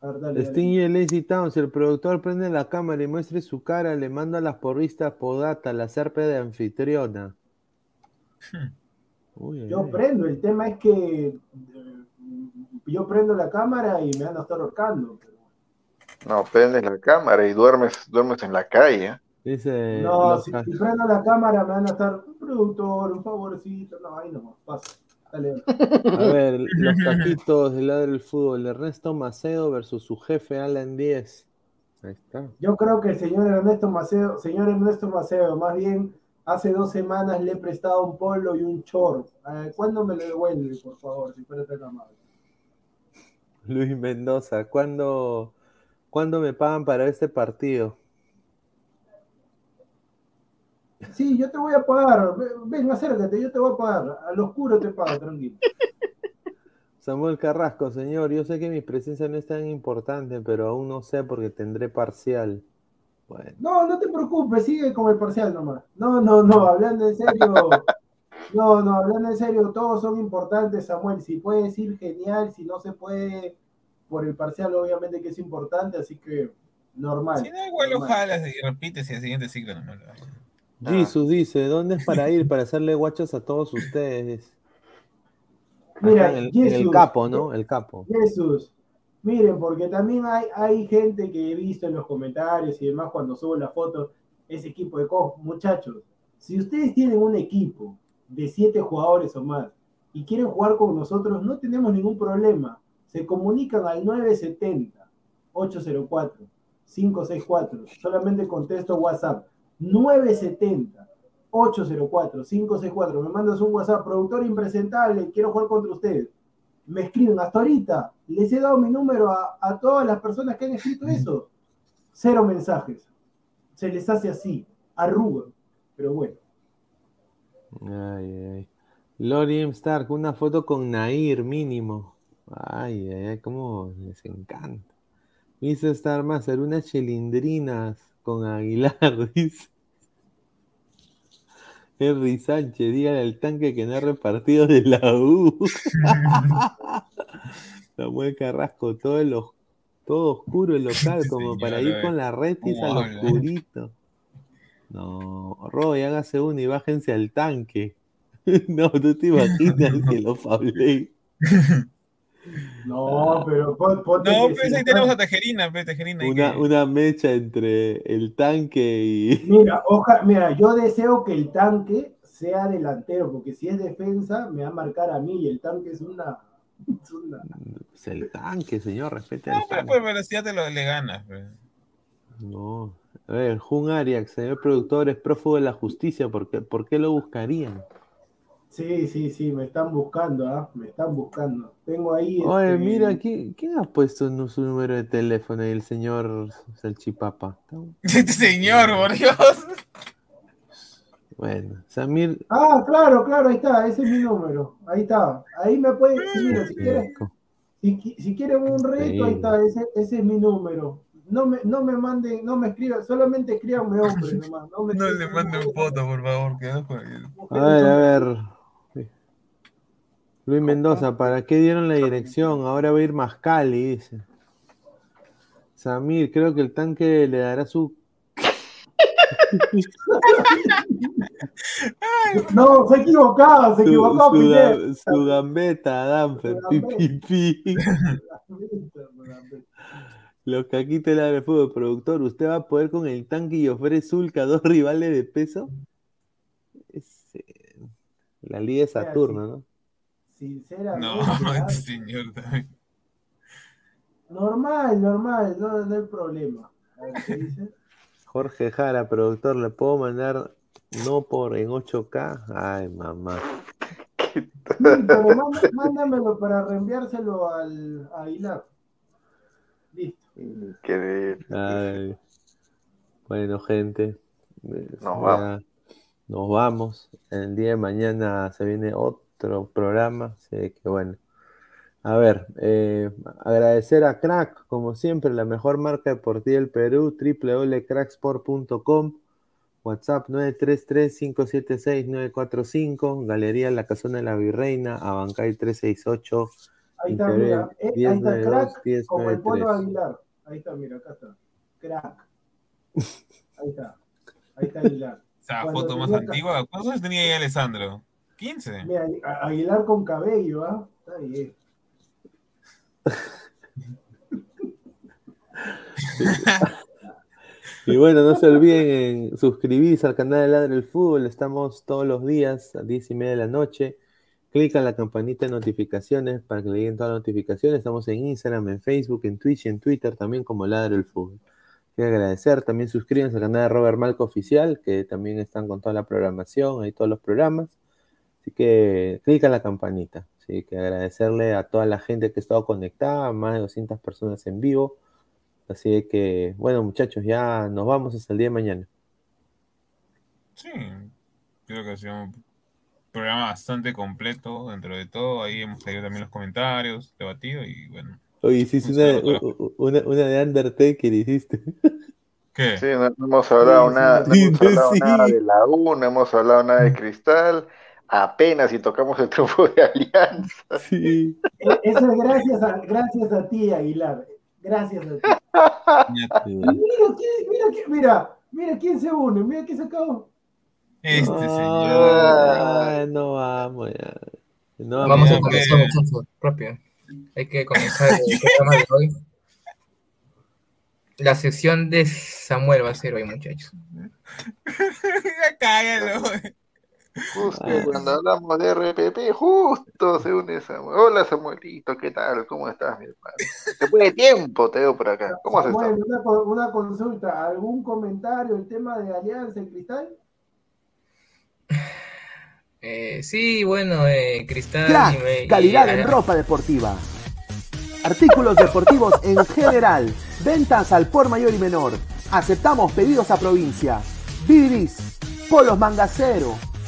A: Sting y Lazy Town, si el productor prende la cámara y muestre su cara, le manda a las porristas podata, la serpe de anfitriona. <laughs>
C: yo prendo, el tema es que eh, yo prendo la cámara y me van a estar ahorcando.
B: No, prendes la cámara y duermes, duermes en la calle.
A: Dice.
C: No, si, prendo la cámara me van a estar un productor, un favorcito. No, ahí no, pasa. Dale.
A: A ver, los taquitos del lado del fútbol. Ernesto Macedo versus su jefe Alan 10. Ahí está.
C: Yo creo que el señor Ernesto Macedo, señor Ernesto Macedo, más bien hace dos semanas le he prestado un polo y un short. ¿Cuándo me lo devuelve, por favor, si fuera tan amable?
A: Luis Mendoza, ¿cuándo, ¿cuándo me pagan para este partido?
C: Sí, yo te voy a pagar. Ven, acércate, yo te voy a pagar. Al oscuro te pago, tranquilo.
A: Samuel Carrasco, señor, yo sé que mi presencia no es tan importante, pero aún no sé porque tendré parcial.
C: Bueno. No, no te preocupes, sigue con el parcial nomás. No, no, no, hablando en serio. No, no, hablando en serio, todos son importantes, Samuel. Si puedes ir, genial. Si no se puede, por el parcial, obviamente que es importante, así que normal.
D: Si no, igual lo jalas y repites y el siguiente ciclo nomás.
A: Jesus ah. dice, ¿dónde es para ir para hacerle guachos a todos ustedes?
C: Mira,
A: en el, capo, ¿no? El capo.
C: Jesús, miren, porque también hay, gente que he visto en los comentarios y demás cuando subo la foto, ese equipo de co muchachos, si ustedes tienen un equipo de siete jugadores o más y quieren jugar con nosotros, no tenemos ningún problema. Se comunican al 970 804 564. Solamente contesto WhatsApp 970 804 564. Me mandas un WhatsApp, productor impresentable, quiero jugar contra ustedes. Me escriben hasta ahorita. Les he dado mi número a, todas las personas que han escrito eso. Cero mensajes. Se les hace así, arruga. Pero bueno.
A: Ay, ay. Lori M. Stark, una foto con Nair mínimo. Ay, ay, ay, cómo les encanta. Dice Star Master, unas chilindrinas con Aguilar, <laughs> dice. Henry Sánchez, dígale al tanque que no ha repartido de la U. <laughs> Samuel Carrasco, todo, el, todo oscuro el local, como para ir con la retis al oscurito. No, Roy, hágase uno y bájense al tanque. <laughs> no, tú te imaginas que lo fablé. <laughs>
C: No, pero
D: No, pues ahí tenemos a Tejerina, pues, Tejerina.
A: Una, una, mecha entre el tanque y. <laughs>
C: Mira, oja, mira, yo deseo que el tanque sea delantero, porque si es defensa, me va a marcar a mí y el tanque es una. <laughs> Es, una...
A: es el tanque, señor, respete
D: no, pero, pues, pero si ya te lo le ganas. Pues.
A: No. A ver, Jun Arias, señor productor, es prófugo de la justicia, ¿por qué, ¿por qué lo buscarían?
C: Sí, sí, sí, me están buscando, ¿ah? Me están buscando. Tengo ahí.
A: Oye, este, mira, ¿quién, ¿quién, ha puesto su número de teléfono ahí? El señor Salchipapa. <laughs>
D: Este señor, por Dios.
A: Bueno, Samir.
C: Ah, claro, claro, ahí está, ese es mi número. Ahí está. Ahí me puede. Sí, mira, si quieren, si, si quieren un reto, ahí está, ese, ese es mi número no me, no me manden, no me escriban, solamente escríbanme hombre <laughs> nomás. No, me
D: no le manden foto, por favor, que
A: A ver, a ver. Luis Mendoza, ¿para qué dieron la dirección? Ahora va a ir más Cali, dice. Samir, creo que el tanque le dará su. <laughs>
C: no, se equivocaba, se equivocó.
A: Su, su, gambeta, Danfer, pi, <laughs> Los caquitos de fútbol, productor, ¿usted va a poder con el tanque y ofrece Zulca dos <laughs> rivales de peso? la Liga de Saturno, ¿no?
C: Sinceramente.
D: No, <laughs> señor.
C: Normal, normal, no, no hay problema.
A: Jorge Jara, productor, ¿le puedo mandar no por en 8K? Ay, mamá.
C: pero mándamelo para reenviárselo al, a Aguilar. Listo.
B: Increíble.
A: Bueno, gente.
B: Nos vamos.
A: Nos vamos. El día de mañana se viene otro otro programa. Así que bueno. A ver, eh, agradecer a Crack, como siempre, la mejor marca deportiva del Perú, www.cracksport.com, WhatsApp 933-576-945, Galería La Casona de la Virreina, Abancay 368.
C: Ahí está, mira, eh, ahí está Crack, como el Polo Aguilar. Ahí está, mira, acá está. Crack. <laughs> Ahí está. Ahí está Aguilar.
D: Esa foto más antigua. ¿Cuántos años tenía ahí Alessandro? 15.
C: Mira, Aguilar con cabello, ¿ah? Está bien. <laughs>
A: Y bueno, no se olviden suscribirse al canal de Ladre el Fútbol. Estamos todos los días a 10 y media de la noche. Clica en la campanita de notificaciones para que le lleguen todas las notificaciones. Estamos en Instagram, en Facebook, en Twitch y en Twitter también como Ladre el Fútbol. Quiero agradecer. También suscríbanse al canal de Robert Malco Oficial, que también están con toda la programación, ahí todos los programas. Así que clica en la campanita. Así que agradecerle a toda la gente que ha estado conectada, más de 200 personas en vivo. Así que, bueno, muchachos, ya nos vamos hasta el día de mañana.
D: Sí, creo que ha sido un programa bastante completo dentro de todo. Ahí hemos leído también los comentarios, debatido y bueno.
A: Oye, hiciste una, una, de Undertaker, hiciste. <laughs>
D: ¿Qué?
B: Sí, no, hemos hablado, nada, no hemos hablado nada de la U, no hemos hablado nada de Cristal apenas si tocamos el triunfo de Alianza.
A: Sí.
C: Eso es gracias a, gracias a ti, Aguilar. Gracias a ti. mira, mira, mira, mira quién se une, mira quién se acabó.
D: Este señor.
A: no vamos ya.
E: No, vamos a comenzar, muchachos, propio. Hay que comenzar el <laughs> programa de hoy. La sesión de Samuel va a ser hoy, muchachos. <laughs>
D: Cállalo.
B: Justo cuando hablamos de RPP, justo se une Samuel. Hola Samuelito, ¿qué tal? ¿Cómo estás, mi hermano? Después de tiempo te veo por acá. ¿Cómo has estado?
C: Una, una, consulta, ¿algún comentario el tema de Alianza en Cristal?
E: Eh, sí, bueno, eh, Cristal.
F: Crack, calidad en ropa deportiva. Artículos deportivos en general. Ventas al por mayor y menor. Aceptamos pedidos a provincia. Bibis, polos mangacero